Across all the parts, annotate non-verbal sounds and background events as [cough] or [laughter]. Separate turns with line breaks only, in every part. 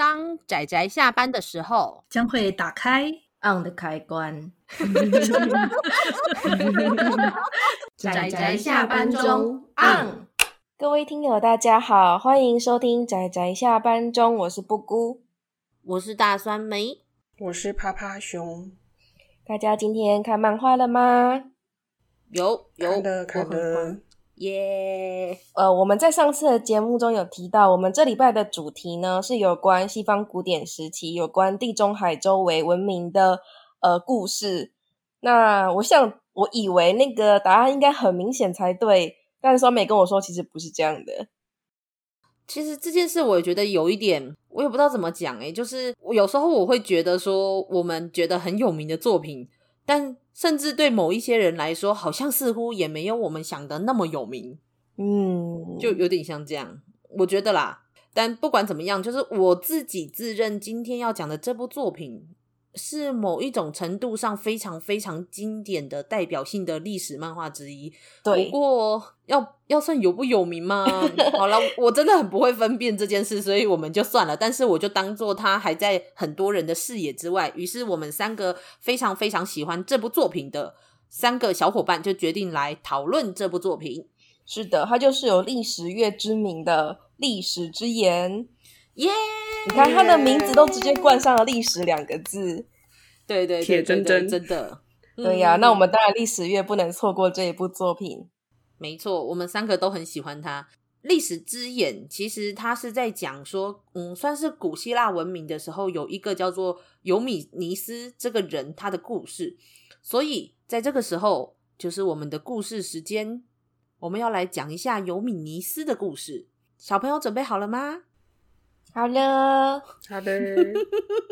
当仔仔下班的时候，
将会打开
on 的开关。[laughs]
仔仔下班中 on。
各位听友，大家好，欢迎收听仔仔下班中，我是布姑，
我是大酸梅，
我是趴趴熊。
大家今天看漫画了吗？
有有
看的看的。
耶呃，我们在上次的节目中有提到，我们这礼拜的主题呢是有关西方古典时期，有关地中海周围文明的呃故事。那我想，我以为那个答案应该很明显才对，但是双美跟我说，其实不是这样的。
其实这件事，我也觉得有一点，我也不知道怎么讲诶，就是我有时候我会觉得说，我们觉得很有名的作品。但甚至对某一些人来说，好像似乎也没有我们想的那么有名，
嗯，
就有点像这样，我觉得啦。但不管怎么样，就是我自己自认今天要讲的这部作品。是某一种程度上非常非常经典的代表性的历史漫画之一。
对，
不过要要算有不有名吗？好了，我真的很不会分辨这件事，所以我们就算了。但是我就当做它还在很多人的视野之外。于是我们三个非常非常喜欢这部作品的三个小伙伴就决定来讨论这部作品。
是的，它就是有历史月之名的《历史之言》。
耶！
你看他的名字都直接冠上了“历史”两个字，
对对，
铁铮铮，
真的，
对呀。那我们当然历史月不能错过这一部作品。
没错，我们三个都很喜欢它。《历史之眼》其实它是在讲说，嗯，算是古希腊文明的时候，有一个叫做尤米尼斯这个人他的故事。所以在这个时候，就是我们的故事时间，我们要来讲一下尤米尼斯的故事。小朋友准备好了吗？
好了，
好的，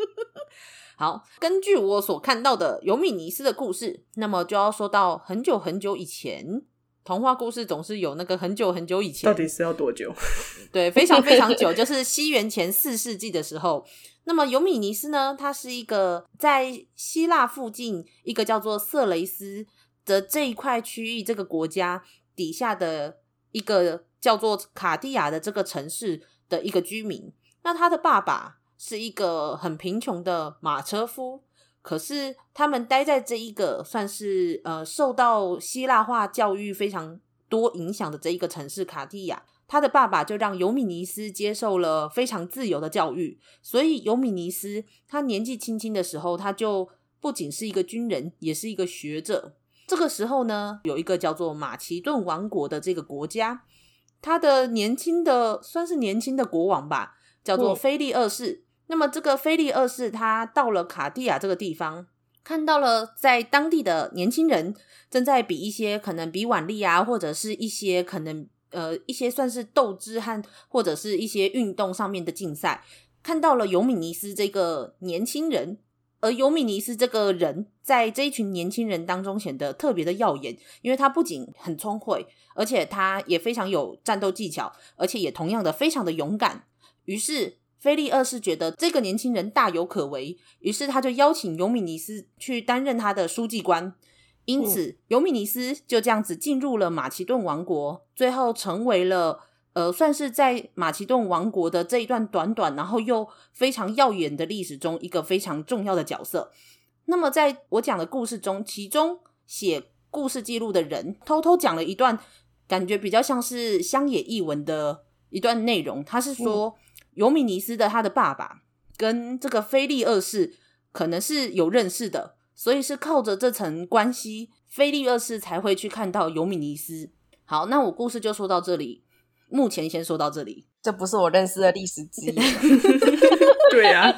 [laughs]
好。根据我所看到的尤米尼斯的故事，那么就要说到很久很久以前。童话故事总是有那个很久很久以前，
到底是要多久？[laughs]
对，非常非常久，就是西元前四世纪的时候。那么尤米尼斯呢，他是一个在希腊附近一个叫做色雷斯的这一块区域这个国家底下的一个叫做卡地亚的这个城市的一个居民。那他的爸爸是一个很贫穷的马车夫，可是他们待在这一个算是呃受到希腊化教育非常多影响的这一个城市卡地亚，他的爸爸就让尤米尼斯接受了非常自由的教育，所以尤米尼斯他年纪轻轻的时候，他就不仅是一个军人，也是一个学者。这个时候呢，有一个叫做马其顿王国的这个国家，他的年轻的算是年轻的国王吧。叫做菲利二世。嗯、那么，这个菲利二世他到了卡地亚这个地方，看到了在当地的年轻人正在比一些可能比腕力啊，或者是一些可能呃一些算是斗志和或者是一些运动上面的竞赛。看到了尤米尼斯这个年轻人，而尤米尼斯这个人在这一群年轻人当中显得特别的耀眼，因为他不仅很聪慧，而且他也非常有战斗技巧，而且也同样的非常的勇敢。于是，菲利二世觉得这个年轻人大有可为，于是他就邀请尤米尼斯去担任他的书记官。因此，尤米尼斯就这样子进入了马其顿王国，最后成为了呃，算是在马其顿王国的这一段短短，然后又非常耀眼的历史中一个非常重要的角色。那么，在我讲的故事中，其中写故事记录的人偷偷讲了一段感觉比较像是乡野译文的一段内容，他是说。嗯尤米尼斯的他的爸爸跟这个菲利二世可能是有认识的，所以是靠着这层关系，菲利二世才会去看到尤米尼斯。好，那我故事就说到这里，目前先说到这里。
这不是我认识的历史之一。[laughs]
对呀、[laughs] 啊，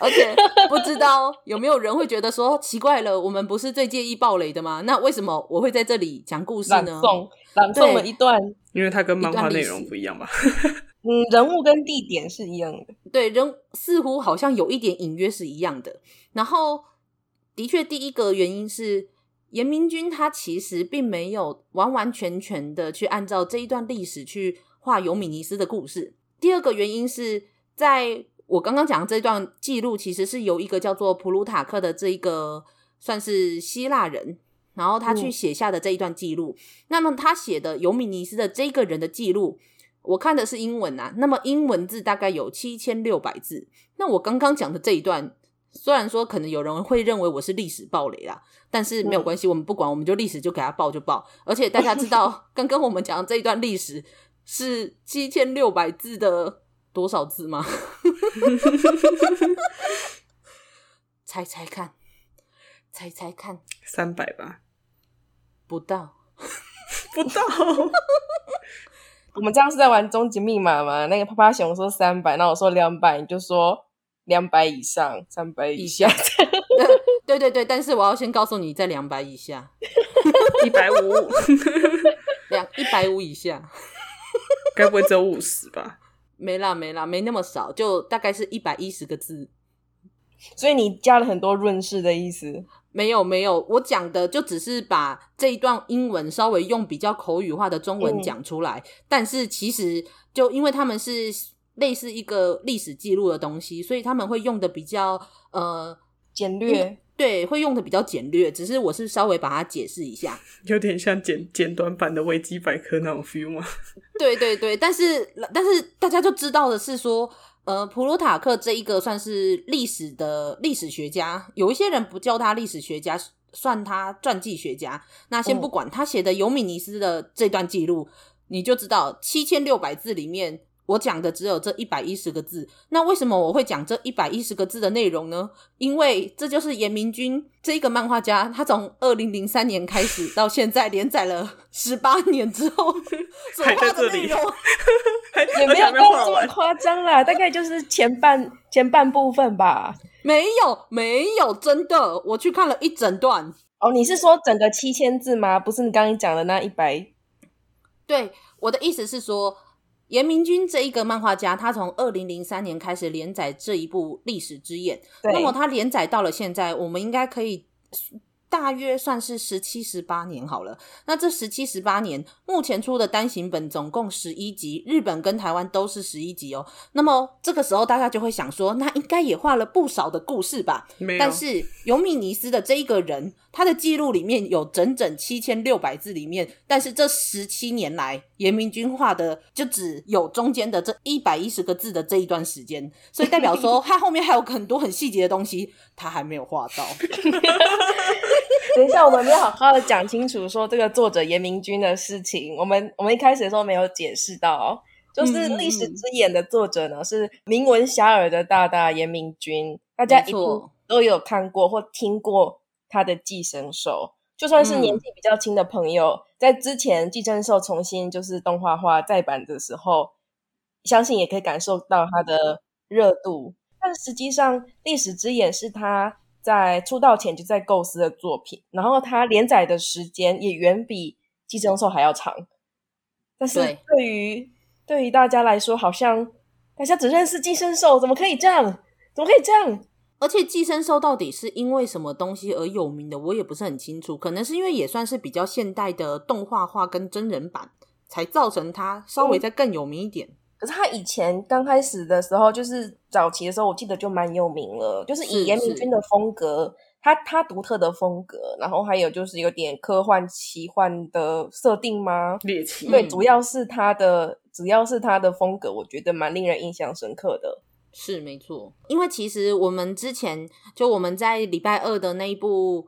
而且不知道有没有人会觉得说奇怪了，我们不是最介意暴雷的吗？那为什么我会在这里讲故事呢？
朗诵，朗诵了一段，
因为它跟漫画内容不一样吧。[laughs]
嗯，人物跟地点是一样的，
对，人似乎好像有一点隐约是一样的。然后，的确，第一个原因是严明君他其实并没有完完全全的去按照这一段历史去画尤米尼斯的故事。第二个原因是在我刚刚讲的这段记录，其实是由一个叫做普鲁塔克的这一个算是希腊人，然后他去写下的这一段记录。嗯、那么他写的尤米尼斯的这个人的记录。我看的是英文啊，那么英文字大概有七千六百字。那我刚刚讲的这一段，虽然说可能有人会认为我是历史暴雷啦，但是没有关系，我们不管，我们就历史就给他报就报。而且大家知道，[laughs] 刚刚我们讲的这一段历史是七千六百字的多少字吗？[laughs] 猜猜看，猜猜看，
三百吧？
不到，
不到。
我们这样是在玩终极密码吗？那个趴趴熊说三百，那我说两百，你就说两百以上，三百以下。[laughs]
对对对，但是我要先告诉你，在两百以下，
一百五，
两一百五以下，
该不会只有五十吧？
没啦没啦，没那么少，就大概是一百一十个字。
所以你加了很多润饰的意思？
没有没有，我讲的就只是把这一段英文稍微用比较口语化的中文讲出来，嗯、但是其实就因为他们是类似一个历史记录的东西，所以他们会用的比较呃
简略，
对，会用的比较简略。只是我是稍微把它解释一下，[laughs]
有点像简简短版的维基百科那种 feel 吗？[laughs]
对对对，但是但是大家就知道的是说。呃，普鲁塔克这一个算是历史的历史学家，有一些人不叫他历史学家，算他传记学家。那先不管他写的尤米尼斯的这段记录，你就知道七千六百字里面。我讲的只有这一百一十个字，那为什么我会讲这一百一十个字的内容呢？因为这就是严明君这一个漫画家，他从二零零三年开始到现在连载了十八年之后 [laughs] 所画的内容，[laughs]
也没有到这么夸张啦，大概就是前半前半部分吧。
没有，没有，真的，我去看了一整段。
哦，你是说整个七千字吗？不是你刚刚讲的那一百？
对，我的意思是说。严明君这一个漫画家，他从二零零三年开始连载这一部历史之眼，那么他连载到了现在，我们应该可以。大约算是十七十八年好了。那这十七十八年，目前出的单行本总共十一集，日本跟台湾都是十一集哦。那么这个时候大家就会想说，那应该也画了不少的故事吧？但是尤米尼斯的这一个人，他的记录里面有整整七千六百字里面，但是这十七年来，严明君画的就只有中间的这一百一十个字的这一段时间，所以代表说他后面还有很多很细节的东西，[laughs] 他还没有画到。[laughs]
等一下，我们没有好好的讲清楚说这个作者严明君的事情。我们我们一开始的时候没有解释到，就是《历史之眼》的作者呢是名闻遐迩的大大严明君，大家一定都有看过或听过他的《寄生兽》。就算是年纪比较轻的朋友，嗯、在之前《寄生兽》重新就是动画化再版的时候，相信也可以感受到它的热度。但实际上，《历史之眼》是他。在出道前就在构思的作品，然后他连载的时间也远比《寄生兽》还要长。但是对于对，对于大家来说，好像大家只认识《寄生兽》，怎么可以这样？怎么可以这样？
而且《寄生兽》到底是因为什么东西而有名的，我也不是很清楚。可能是因为也算是比较现代的动画化跟真人版，才造成它稍微再更有名一点。嗯
可是它以前刚开始的时候，就是早期的时候，我记得就蛮有名了，就是以严明君的风格，他他独特的风格，然后还有就是有点科幻奇幻的设定吗？猎奇。对，主要是他的，主要是他的风格，我觉得蛮令人印象深刻的。
是没错，因为其实我们之前就我们在礼拜二的那一部。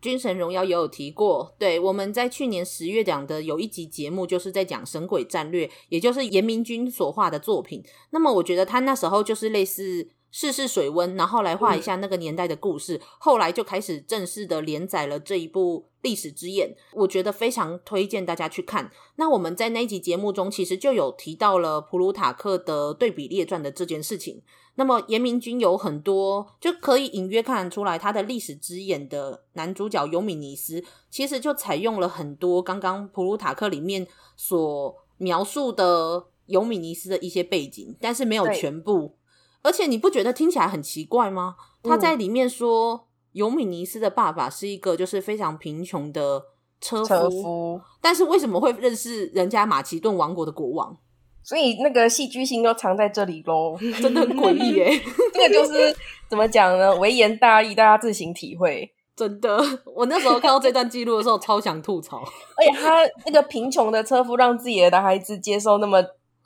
《军神荣耀》也有提过，对，我们在去年十月讲的有一集节目，就是在讲《神鬼战略》，也就是严明君所画的作品。那么，我觉得他那时候就是类似试试水温，然后来画一下那个年代的故事。嗯、后来就开始正式的连载了这一部《历史之眼》，我觉得非常推荐大家去看。那我们在那一集节目中，其实就有提到了普鲁塔克的对比列传的这件事情。那么严明君有很多就可以隐约看得出来，他的历史之眼的男主角尤米尼斯，其实就采用了很多刚刚普鲁塔克里面所描述的尤米尼斯的一些背景，但是没有全部。而且你不觉得听起来很奇怪吗？他在里面说尤米尼斯的爸爸是一个就是非常贫穷的车夫，车夫，但是为什么会认识人家马其顿王国的国王？
所以那个戏剧性都藏在这里喽，[laughs]
真的很诡异耶！[laughs]
这个就是怎么讲呢？微言大义，大家自行体会。
真的，我那时候看到这段记录的时候，超想吐槽。
而且他那个贫穷的车夫，让自己的孩子接受那么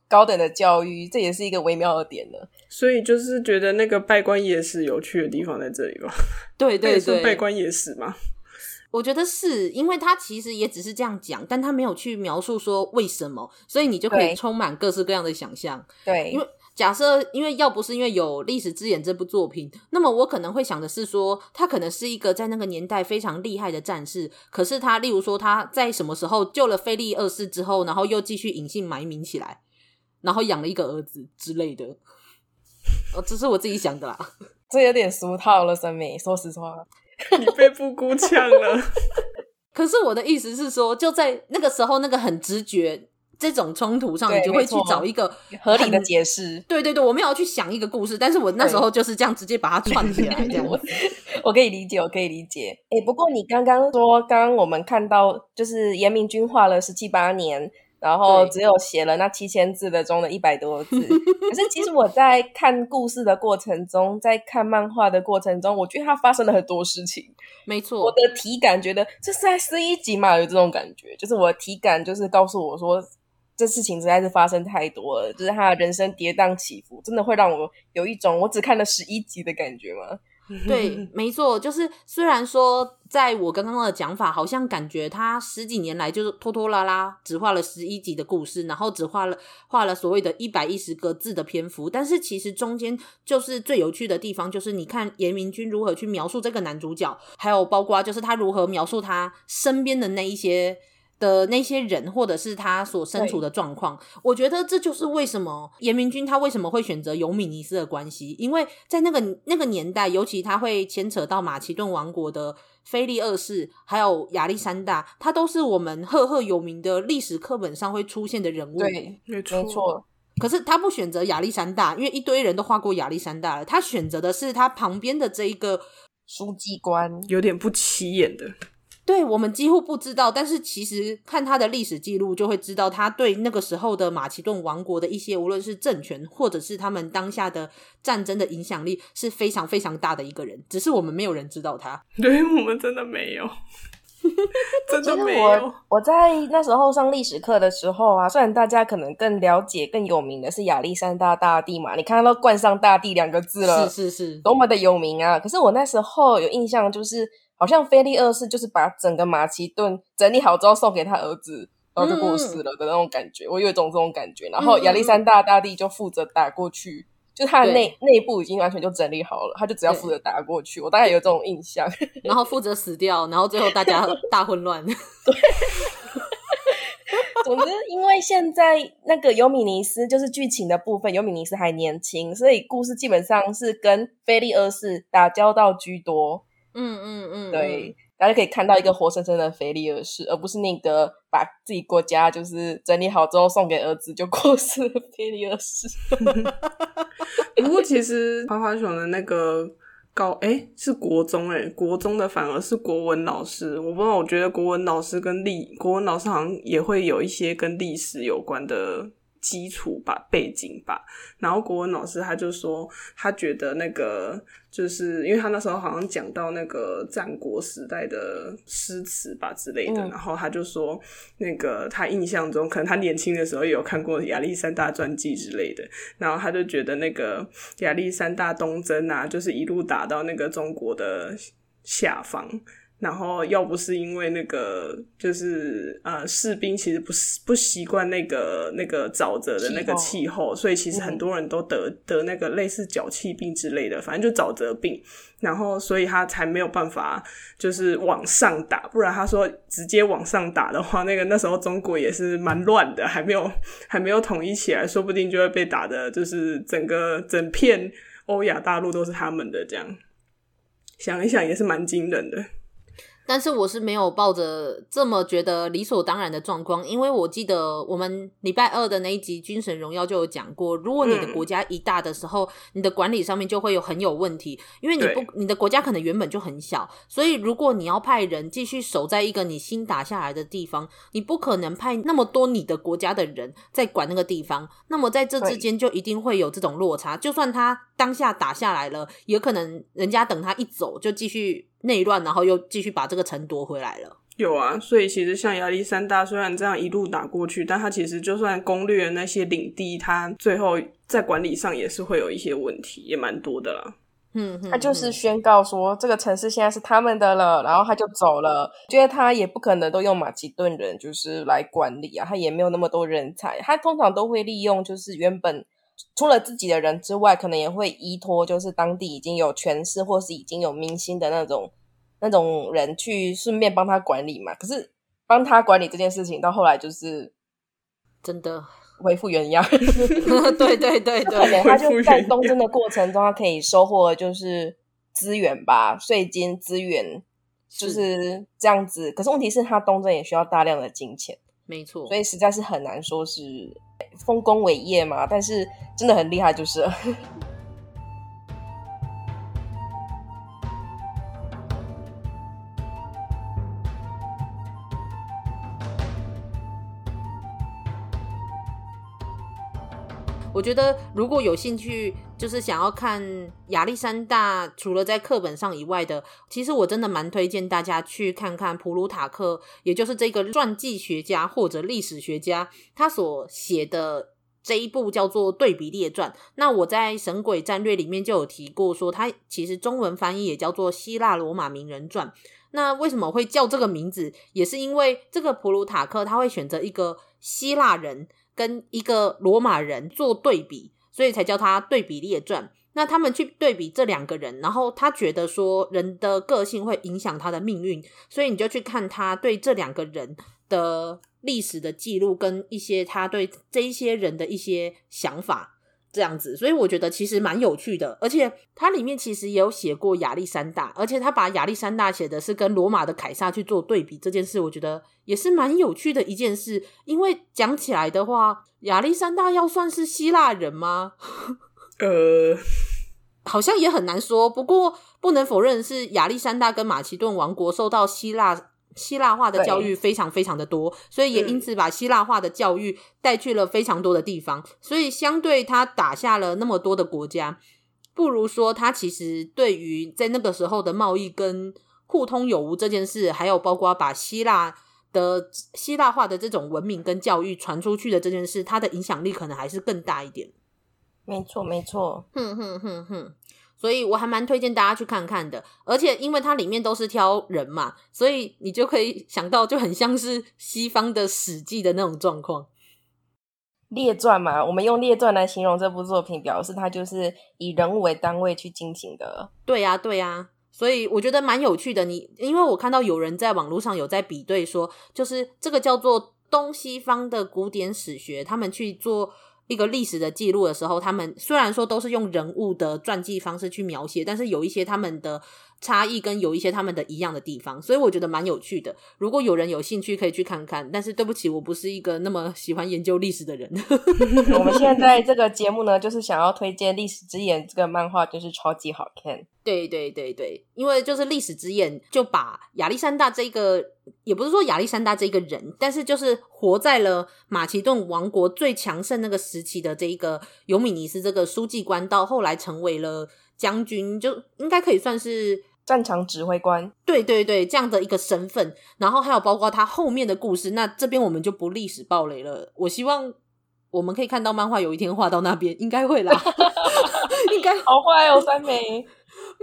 高等的教育，这也是一个微妙的点呢。
所以就是觉得那个拜关野史有趣的地方在这里吧？[laughs]
对对对，
拜关野史嘛。
我觉得是因为他其实也只是这样讲，但他没有去描述说为什么，所以你就可以充满各式各样的想象。
对，
因为假设，因为要不是因为有《历史之眼》这部作品，那么我可能会想的是说，他可能是一个在那个年代非常厉害的战士。可是他，例如说他在什么时候救了菲利二世之后，然后又继续隐姓埋名起来，然后养了一个儿子之类的。哦，这是我自己想的啦。[laughs]
这有点俗套了，森美。说实话。[laughs]
你被布姑呛了，[laughs]
可是我的意思是说，就在那个时候，那个很直觉这种冲突上，你就会去找一个
合理的解释。
对对对，我没有去想一个故事，但是我那时候就是这样直接把它串起来，这样
我。我可以理解，我可以理解。哎、欸，不过你刚刚说，刚刚我们看到就是严明君画了十七八年。然后只有写了那七千字的中的一百多字，可是其实我在看故事的过程中，在看漫画的过程中，我觉得它发生了很多事情。
没错，
我的体感觉得这是在十一集嘛，有这种感觉，就是我的体感就是告诉我说，这事情实在是发生太多了，就是他的人生跌宕起伏，真的会让我有一种我只看了十一集的感觉吗？[laughs]
对，没错，就是虽然说，在我刚刚的讲法，好像感觉他十几年来就是拖拖拉拉，只画了十一集的故事，然后只画了画了所谓的一百一十个字的篇幅，但是其实中间就是最有趣的地方，就是你看严明君如何去描述这个男主角，还有包括就是他如何描述他身边的那一些。的那些人，或者是他所身处的状况，我觉得这就是为什么严明君他为什么会选择尤米尼斯的关系，因为在那个那个年代，尤其他会牵扯到马其顿王国的菲利二世，还有亚历山大，他都是我们赫赫有名的历史课本上会出现的人物。
对，没错。
可是他不选择亚历山大，因为一堆人都画过亚历山大了，他选择的是他旁边的这一个
书记官，
有点不起眼的。
对，我们几乎不知道，但是其实看他的历史记录，就会知道他对那个时候的马其顿王国的一些，无论是政权或者是他们当下的战争的影响力是非常非常大的一个人，只是我们没有人知道他。
对，我们真的没有，[laughs] 真的没有。
我我在那时候上历史课的时候啊，虽然大家可能更了解、更有名的是亚历山大大帝嘛，你看到都冠上“大帝”两个字了，
是是是，
多么的有名啊！可是我那时候有印象就是。好像菲利二世就是把整个马其顿整理好之后送给他儿子，然后就过世了的那种感觉。嗯、我有一种这种感觉。然后亚历山大大帝就负责打过去，嗯、就他的内内部已经完全就整理好了，他就只要负责打过去。我大概有这种印象。[laughs]
然后负责死掉，然后最后大家 [laughs] 大混乱。对。
总之，因为现在那个尤米尼斯就是剧情的部分，尤米尼斯还年轻，所以故事基本上是跟菲利二世打交道居多。
嗯嗯嗯，
对，大家可以看到一个活生生的菲利二世，而不是那个把自己国家就是整理好之后送给儿子就过世的菲利二世。[laughs]
不过其实花花熊的那个高哎、欸、是国中哎、欸，国中的反而是国文老师，我不知道，我觉得国文老师跟历国文老师好像也会有一些跟历史有关的。基础吧，背景吧。然后国文老师他就说，他觉得那个就是因为他那时候好像讲到那个战国时代的诗词吧之类的，嗯、然后他就说，那个他印象中可能他年轻的时候有看过亚历山大传记之类的，然后他就觉得那个亚历山大东征啊，就是一路打到那个中国的下方。然后要不是因为那个，就是呃，士兵其实不不习惯那个那个沼泽的那个气候，所以其实很多人都得、嗯、得那个类似脚气病之类的，反正就沼泽病。然后所以他才没有办法就是往上打，不然他说直接往上打的话，那个那时候中国也是蛮乱的，还没有还没有统一起来，说不定就会被打的，就是整个整片欧亚大陆都是他们的这样。想一想也是蛮惊人的。
但是我是没有抱着这么觉得理所当然的状况，因为我记得我们礼拜二的那一集《军神荣耀》就有讲过，如果你的国家一大的时候，嗯、你的管理上面就会有很有问题，因为你不，你的国家可能原本就很小，所以如果你要派人继续守在一个你新打下来的地方，你不可能派那么多你的国家的人在管那个地方，那么在这之间就一定会有这种落差，就算他当下打下来了，也可能人家等他一走就继续。内乱，然后又继续把这个城夺回来了。
有啊，所以其实像亚历山大虽然这样一路打过去，但他其实就算攻略那些领地，他最后在管理上也是会有一些问题，也蛮多的啦。
嗯，他就是宣告说这个城市现在是他们的了，然后他就走了。觉得他也不可能都用马其顿人就是来管理啊，他也没有那么多人才，他通常都会利用就是原本除了自己的人之外，可能也会依托就是当地已经有权势或是已经有明星的那种那种人去顺便帮他管理嘛。可是帮他管理这件事情到后来就是
真的。
恢复原样，[laughs] [laughs]
对对对对，
他就在东征的过程中，他可以收获就是资源吧，税金资源就是这样子。可是问题是，他东征也需要大量的金钱，
没错，
所以实在是很难说是丰功伟业嘛。但是真的很厉害，就是。[laughs]
我觉得如果有兴趣，就是想要看亚历山大，除了在课本上以外的，其实我真的蛮推荐大家去看看普鲁塔克，也就是这个传记学家或者历史学家他所写的这一部叫做《对比列传》。那我在《神鬼战略》里面就有提过，说他其实中文翻译也叫做《希腊罗马名人传》。那为什么会叫这个名字？也是因为这个普鲁塔克他会选择一个希腊人。跟一个罗马人做对比，所以才叫他对比列传。那他们去对比这两个人，然后他觉得说人的个性会影响他的命运，所以你就去看他对这两个人的历史的记录，跟一些他对这一些人的一些想法。这样子，所以我觉得其实蛮有趣的，而且它里面其实也有写过亚历山大，而且他把亚历山大写的是跟罗马的凯撒去做对比，这件事我觉得也是蛮有趣的一件事。因为讲起来的话，亚历山大要算是希腊人吗？[laughs]
呃，[laughs]
好像也很难说。不过不能否认的是，亚历山大跟马其顿王国受到希腊。希腊化的教育非常非常的多，所以也因此把希腊化的教育带去了非常多的地方。所以相对他打下了那么多的国家，不如说他其实对于在那个时候的贸易跟互通有无这件事，还有包括把希腊的希腊化的这种文明跟教育传出去的这件事，它的影响力可能还是更大一点。
没错，没错。
哼哼哼哼。所以我还蛮推荐大家去看看的，而且因为它里面都是挑人嘛，所以你就可以想到就很像是西方的史记的那种状况。
列传嘛，我们用列传来形容这部作品，表示它就是以人物为单位去进行的。
对呀，对呀，所以我觉得蛮有趣的。你因为我看到有人在网络上有在比对说，就是这个叫做东西方的古典史学，他们去做。一个历史的记录的时候，他们虽然说都是用人物的传记方式去描写，但是有一些他们的差异跟有一些他们的一样的地方，所以我觉得蛮有趣的。如果有人有兴趣，可以去看看。但是对不起，我不是一个那么喜欢研究历史的人。[laughs]
我们现在这个节目呢，就是想要推荐《历史之眼》这个漫画，就是超级好看。
对对对对，因为就是《历史之眼》就把亚历山大这个，也不是说亚历山大这个人，但是就是活在了马其顿王国最强盛那个时期的这一个尤米尼斯这个书记官，到后来成为了将军，就应该可以算是
战场指挥官。
对对对，这样的一个身份，然后还有包括他后面的故事，那这边我们就不历史暴雷了。我希望我们可以看到漫画有一天画到那边，应该会啦，[laughs] [laughs] 应该
好坏哦，三枚。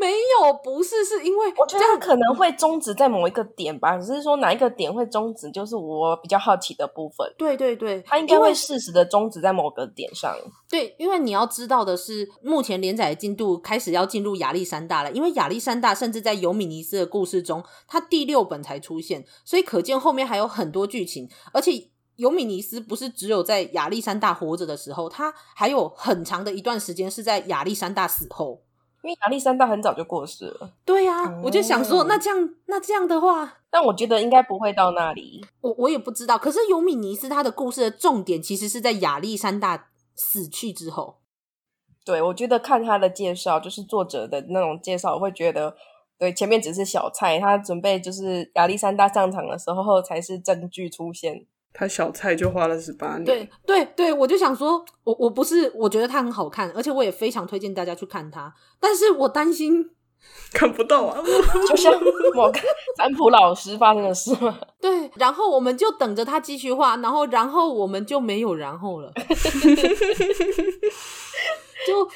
没有，不是，是因为
我觉得可能会终止在某一个点吧，只是说哪一个点会终止，就是我比较好奇的部分。
对对对，
它应该会适时的终止在某个点上。
对，因为你要知道的是，目前连载的进度开始要进入亚历山大了，因为亚历山大甚至在尤米尼斯的故事中，他第六本才出现，所以可见后面还有很多剧情，而且尤米尼斯不是只有在亚历山大活着的时候，他还有很长的一段时间是在亚历山大死后。
因为亚历山大很早就过世了。
对呀、啊，我就想说，那这样那这样的话，
但我觉得应该不会到那里。
我我也不知道。可是尤米尼斯他的故事的重点其实是在亚历山大死去之后。
对，我觉得看他的介绍，就是作者的那种介绍，我会觉得，对，前面只是小菜，他准备就是亚历山大上场的时候才是证据出现。
他小菜就花了十八年。
对对对，我就想说，我我不是，我觉得他很好看，而且我也非常推荐大家去看他。但是我担心 [laughs]
看不到啊 [laughs] [laughs]
就像某个占卜老师发生的事嘛？
对，然后我们就等着他继续画，然后然后我们就没有然后了，就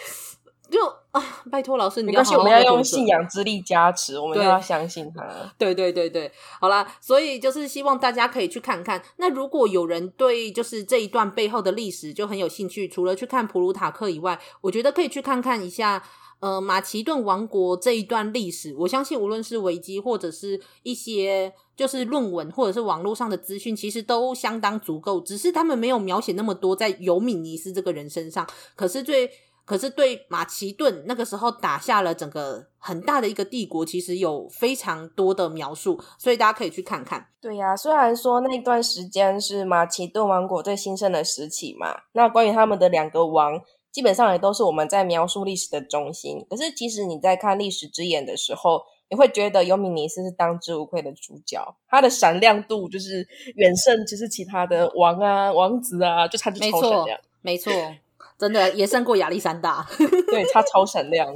就啊，拜托老师，你要好好
我们要用信仰之力加持，我们要相信他。[laughs]
对对对对，好啦，所以就是希望大家可以去看看。那如果有人对就是这一段背后的历史就很有兴趣，除了去看普鲁塔克以外，我觉得可以去看看一下。呃，马其顿王国这一段历史，我相信无论是维基或者是一些就是论文或者是网络上的资讯，其实都相当足够。只是他们没有描写那么多在尤米尼斯这个人身上。可是对，可是对马其顿那个时候打下了整个很大的一个帝国，其实有非常多的描述，所以大家可以去看看。
对呀、啊，虽然说那段时间是马其顿王国最兴盛的时期嘛，那关于他们的两个王。基本上也都是我们在描述历史的中心。可是，其实你在看历史之眼的时候，你会觉得尤米尼斯是当之无愧的主角。他的闪亮度就是远胜，其实其他的王啊、王子啊，就差就超闪亮。
没错，真的也胜过亚历山大。[laughs]
对，他超闪亮。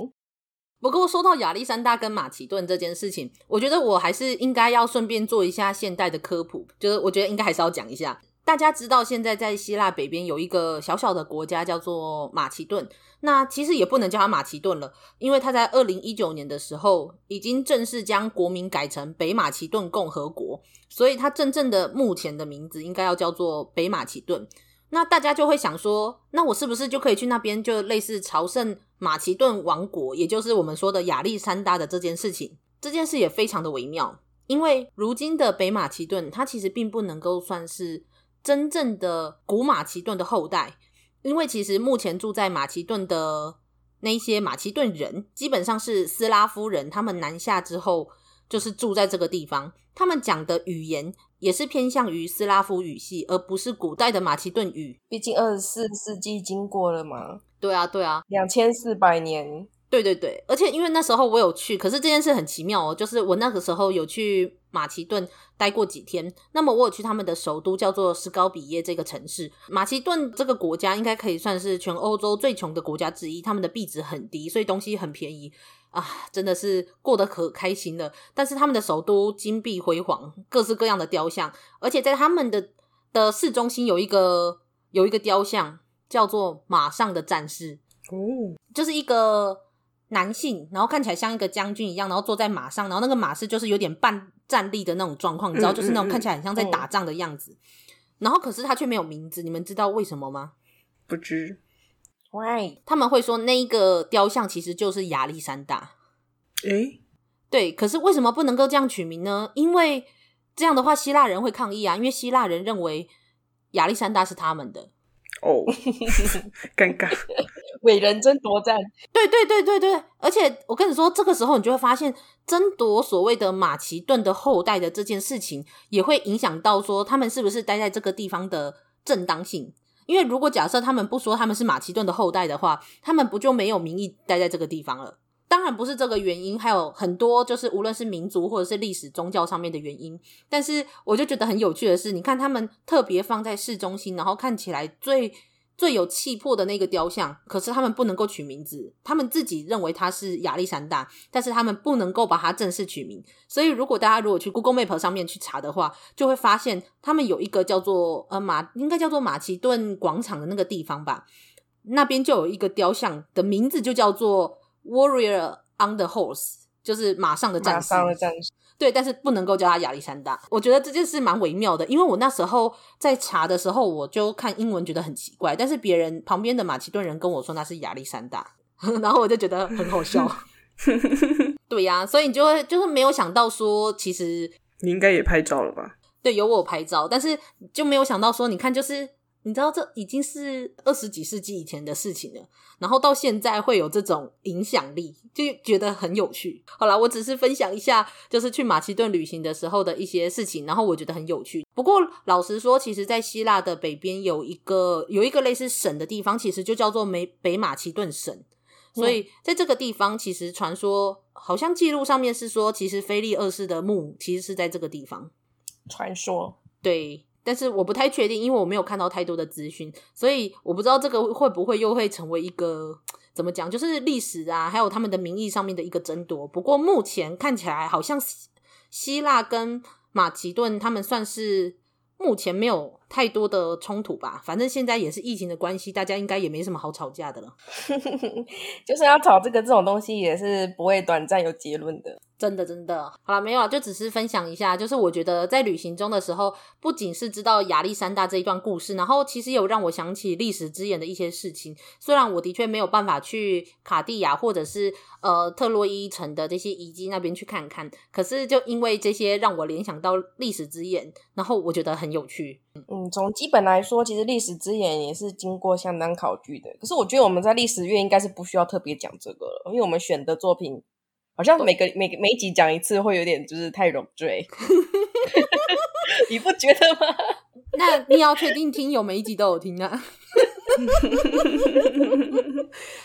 不过说到亚历山大跟马其顿这件事情，我觉得我还是应该要顺便做一下现代的科普，就是我觉得应该还是要讲一下。大家知道，现在在希腊北边有一个小小的国家叫做马其顿。那其实也不能叫它马其顿了，因为它在二零一九年的时候已经正式将国名改成北马其顿共和国，所以它真正的目前的名字应该要叫做北马其顿。那大家就会想说，那我是不是就可以去那边，就类似朝圣马其顿王国，也就是我们说的亚历山大的这件事情？这件事也非常的微妙，因为如今的北马其顿，它其实并不能够算是。真正的古马其顿的后代，因为其实目前住在马其顿的那些马其顿人，基本上是斯拉夫人，他们南下之后就是住在这个地方，他们讲的语言也是偏向于斯拉夫语系，而不是古代的马其顿语。
毕竟二十四世纪经过了嘛，
对啊，对啊，
两千四百年。
对对对，而且因为那时候我有去，可是这件事很奇妙哦，就是我那个时候有去马其顿待过几天，那么我有去他们的首都叫做斯高比耶这个城市。马其顿这个国家应该可以算是全欧洲最穷的国家之一，他们的币值很低，所以东西很便宜啊，真的是过得可开心了。但是他们的首都金碧辉煌，各式各样的雕像，而且在他们的的市中心有一个有一个雕像叫做马上的战士，哦，就是一个。男性，然后看起来像一个将军一样，然后坐在马上，然后那个马是就是有点半站立的那种状况，你知道，就是那种看起来很像在打仗的样子。嗯嗯嗯、然后可是他却没有名字，你们知道为什么吗？
不知。
Why？
他们会说那一个雕像其实就是亚历山大。
诶，
对，可是为什么不能够这样取名呢？因为这样的话希腊人会抗议啊，因为希腊人认为亚历山大是他们的。
哦，[laughs] 尴尬。[laughs]
伟人争夺战，
对对对对对，而且我跟你说，这个时候你就会发现，争夺所谓的马其顿的后代的这件事情，也会影响到说他们是不是待在这个地方的正当性。因为如果假设他们不说他们是马其顿的后代的话，他们不就没有名义待在这个地方了？当然不是这个原因，还有很多就是无论是民族或者是历史宗教上面的原因。但是我就觉得很有趣的是，你看他们特别放在市中心，然后看起来最。最有气魄的那个雕像，可是他们不能够取名字，他们自己认为他是亚历山大，但是他们不能够把它正式取名。所以，如果大家如果去 Google Map 上面去查的话，就会发现他们有一个叫做呃马，应该叫做马其顿广场的那个地方吧，那边就有一个雕像的名字就叫做 Warrior on the Horse，就是马上的战士。马上的战士。对，但是不能够叫他亚历山大。我觉得这件事蛮微妙的，因为我那时候在查的时候，我就看英文觉得很奇怪，但是别人旁边的马其顿人跟我说那是亚历山大，[laughs] 然后我就觉得很好笑。[laughs] 对呀、啊，所以你就会就是没有想到说，其实
你应该也拍照了吧？
对，有我拍照，但是就没有想到说，你看就是。你知道这已经是二十几世纪以前的事情了，然后到现在会有这种影响力，就觉得很有趣。好啦，我只是分享一下，就是去马其顿旅行的时候的一些事情，然后我觉得很有趣。不过老实说，其实，在希腊的北边有一个有一个类似省的地方，其实就叫做美北马其顿省。所以在这个地方，其实传说好像记录上面是说，其实菲利二世的墓其实是在这个地方。
传说，
对。但是我不太确定，因为我没有看到太多的资讯，所以我不知道这个会不会又会成为一个怎么讲，就是历史啊，还有他们的名义上面的一个争夺。不过目前看起来，好像希腊跟马其顿他们算是目前没有。太多的冲突吧，反正现在也是疫情的关系，大家应该也没什么好吵架的了。[laughs]
就是要吵这个这种东西，也是不会短暂有结论的。
真的真的，好了，没有啊，就只是分享一下。就是我觉得在旅行中的时候，不仅是知道亚历山大这一段故事，然后其实有让我想起历史之眼的一些事情。虽然我的确没有办法去卡地亚或者是呃特洛伊城的这些遗迹那边去看看，可是就因为这些让我联想到历史之眼，然后我觉得很有趣。
嗯，从基本来说，其实历史之眼也是经过相当考据的。可是我觉得我们在历史月应该是不需要特别讲这个了，因为我们选的作品。好像每个每个每一集讲一次会有点就是太冗赘，[laughs] 你不觉得吗？[laughs]
那你要确定听友每一集都有听啊。[laughs]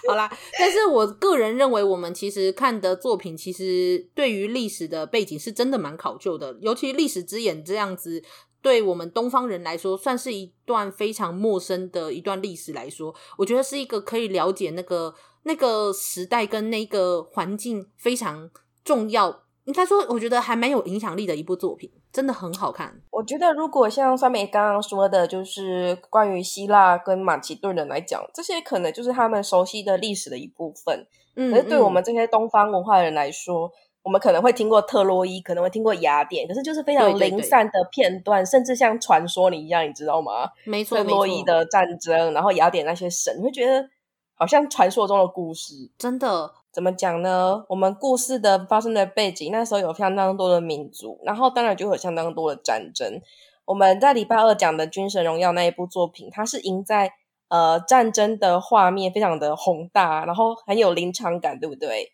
好啦，但是我个人认为，我们其实看的作品，其实对于历史的背景是真的蛮考究的，尤其历史之眼这样子。对我们东方人来说，算是一段非常陌生的一段历史来说，我觉得是一个可以了解那个那个时代跟那个环境非常重要。应该说，我觉得还蛮有影响力的一部作品，真的很好看。
我觉得，如果像酸梅刚刚说的，就是关于希腊跟马其顿人来讲，这些可能就是他们熟悉的历史的一部分。嗯，可是对我们这些东方文化人来说，我们可能会听过特洛伊，可能会听过雅典，可是就是非常零散的片段，对对对，甚至像传说你一样，你知道吗？
没错，
特洛伊的战争，然后雅典那些神，你会觉得好像传说中的故事。
真的，
怎么讲呢？我们故事的发生的背景，那时候有相当多的民族，然后当然就有相当多的战争。我们在礼拜二讲的《军神荣耀》那一部作品，它是赢在呃战争的画面非常的宏大，然后很有临场感，对不对？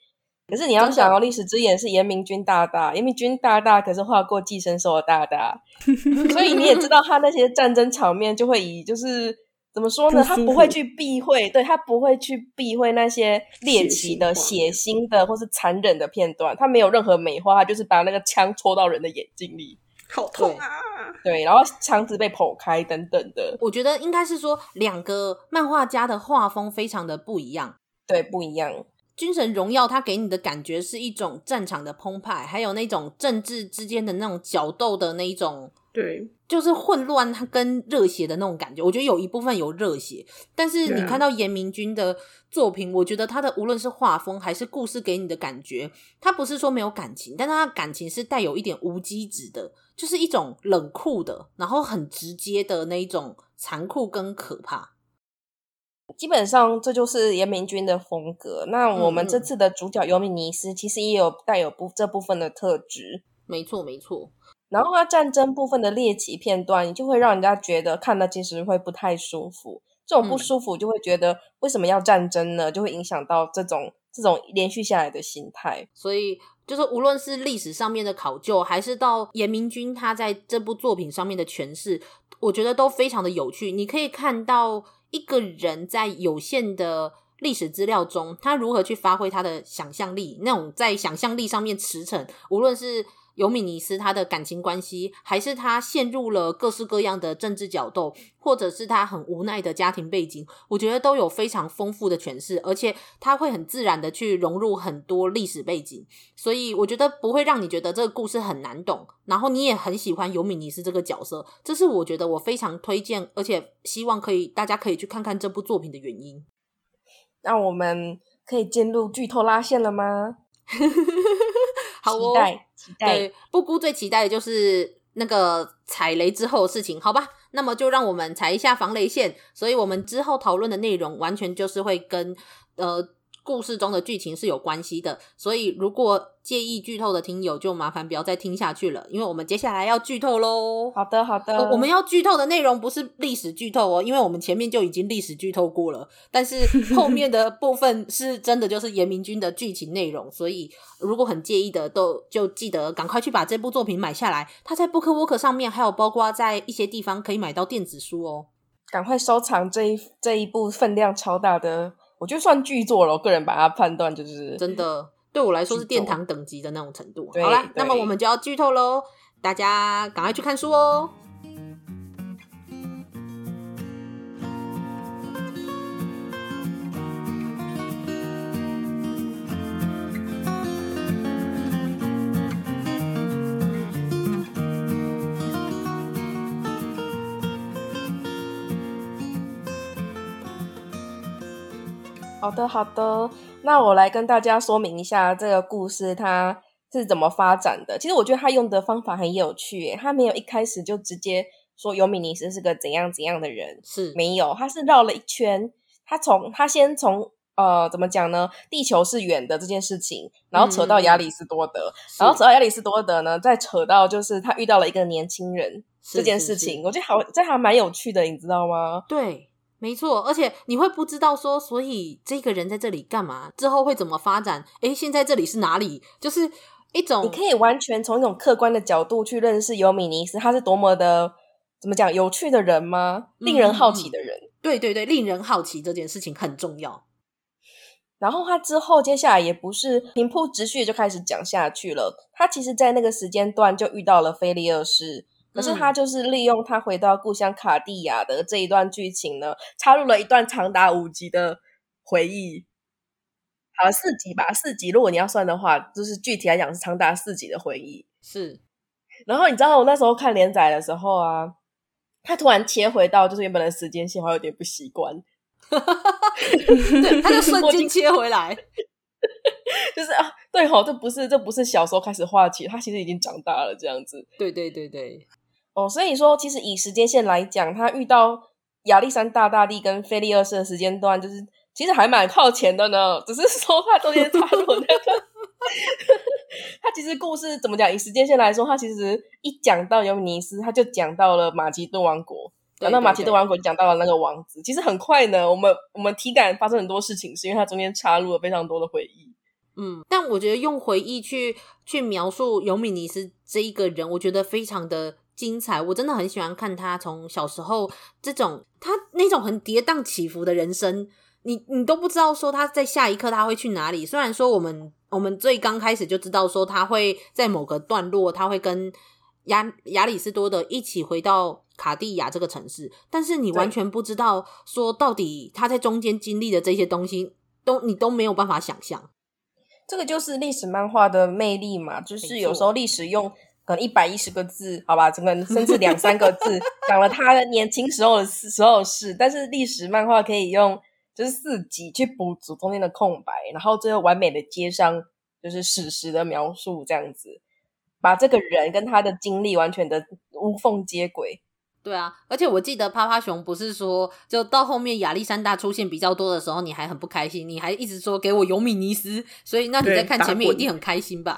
可是你要想哦，历史之眼是严明君大大，严明君大大可是画过寄生兽的大大，[laughs] 所以你也知道他那些战争场面就会以就是怎么说呢？他不会去避讳，对，他不会去避讳那些猎奇的、血腥的或是残忍的片段，他没有任何美化，他就是把那个枪戳到人的眼睛里，
好痛啊！
对，然后肠子被剖开等等的。
我觉得应该是说两个漫画家的画风非常的不一样，
对，不一样。
军神荣耀，它给你的感觉是一种战场的澎湃，还有那种政治之间的那种角斗的那一种，
对，
就是混乱它跟热血的那种感觉。我觉得有一部分有热血，但是你看到严明君的作品，我觉得他的无论是画风还是故事给你的感觉，他不是说没有感情，但他的感情是带有一点无机质的，就是一种冷酷的，然后很直接的那一种残酷跟可怕。
基本上这就是严明君的风格。那我们这次的主角尤米尼斯其实也有带有部这部分的特质。
没错，没错。
然后他战争部分的猎奇片段，你就会让人家觉得看了其实会不太舒服。这种不舒服就会觉得为什么要战争呢？就会影响到这种这种连续下来的心态。
所以就是无论是历史上面的考究，还是到严明君他在这部作品上面的诠释，我觉得都非常的有趣。你可以看到。一个人在有限的历史资料中，他如何去发挥他的想象力？那种在想象力上面驰骋，无论是尤米尼斯他的感情关系，还是他陷入了各式各样的政治角斗，或者是他很无奈的家庭背景，我觉得都有非常丰富的诠释，而且他会很自然的去融入很多历史背景，所以我觉得不会让你觉得这个故事很难懂，然后你也很喜欢尤米尼斯这个角色，这是我觉得我非常推荐，而且希望可以大家可以去看看这部作品的原因。
那我们可以进入剧透拉线了吗？[laughs]
好哦，期待，期待。对，布谷最期待的就是那个踩雷之后的事情，好吧？那么就让我们踩一下防雷线。所以我们之后讨论的内容完全就是会跟呃。故事中的剧情是有关系的，所以如果介意剧透的听友，就麻烦不要再听下去了，因为我们接下来要剧透喽。
好的，好的。
哦，我们要剧透的内容不是历史剧透哦，因为我们前面就已经历史剧透过了，但是 [laughs] 后面的部分是真的就是严明君的剧情内容，所以如果很介意的，都就记得赶快去把这部作品买下来。它在 BookWalker 上面，还有包括在一些地方可以买到电子书哦。
赶快收藏这一这一部分量超大的。我就算巨作了，我个人把它判断就是
真的，对我来说是殿堂等级的那种程度。好啦，那么我们就要剧透喽，大家赶快去看书哦。
好的，好的。那我来跟大家说明一下这个故事它是怎么发展的。其实我觉得他用的方法很有趣，他没有一开始就直接说尤米尼斯是个怎样怎样的人，
是
没有，他是绕了一圈。他从他先从呃怎么讲呢？地球是圆的这件事情，然后扯到亚里士多德，嗯、然后扯到亚里士多德呢，再扯到就是他遇到了一个年轻人这件事情。我觉得好，这还蛮有趣的，你知道吗？
对。没错，而且你会不知道说，所以这个人在这里干嘛？之后会怎么发展？诶，现在这里是哪里？就是一种
你可以完全从一种客观的角度去认识尤米尼斯，他是多么的怎么讲有趣的人吗？令人好奇的人。
嗯，对对对，令人好奇这件事情很重要。
然后他之后接下来也不是平铺直叙就开始讲下去了，他其实在那个时间段就遇到了菲利二世。可是他就是利用他回到故乡卡地亚的这一段剧情呢，插入了一段长达五集的回忆。好，四集吧，四集。如果你要算的话，就是具体来讲是长达四集的回忆。
是。
然后你知道我那时候看连载的时候啊，他突然切回到就是原本的时间线，我有点不习惯。
对，他就瞬间切回来，[laughs]
就是啊，对吼，这不是这不是小时候开始画起，他其实已经长大了这样子。
对对对对。
哦，所以说，其实以时间线来讲，他遇到亚历山大大帝跟菲利二世的时间段，就是其实还蛮靠前的呢。只是说他中间插入那个，他其实故事怎么讲？以时间线来说，他其实一讲到尤米尼斯，他就讲到了马其顿王国，讲到马其顿王国，讲到了那个王子。其实很快呢，我们我们体感发生很多事情，是因为他中间插入了非常多的回忆。
嗯，但我觉得用回忆去去描述尤米尼斯这一个人，我觉得非常的。精彩，我真的很喜欢看他从小时候这种他那种很跌宕起伏的人生，你你都不知道说他在下一刻他会去哪里。虽然说我们我们最刚开始就知道说他会在某个段落他会跟亚亚里士多德一起回到卡地亚这个城市，但是你完全不知道说到底他在中间经历的这些东西都你都没有办法想象。
这个就是历史漫画的魅力嘛，就是有时候历史用。可能一百一十个字，好吧，整个甚至两三个字 [laughs] 讲了他的年轻时候的所有事，但是历史漫画可以用就是四集去补足中间的空白，然后最后完美的接上就是史实的描述，这样子把这个人跟他的经历完全的无缝接轨。
对啊，而且我记得趴趴熊不是说，就到后面亚历山大出现比较多的时候，你还很不开心，你还一直说给我尤米尼斯，所以那你在看前面一定很开心吧？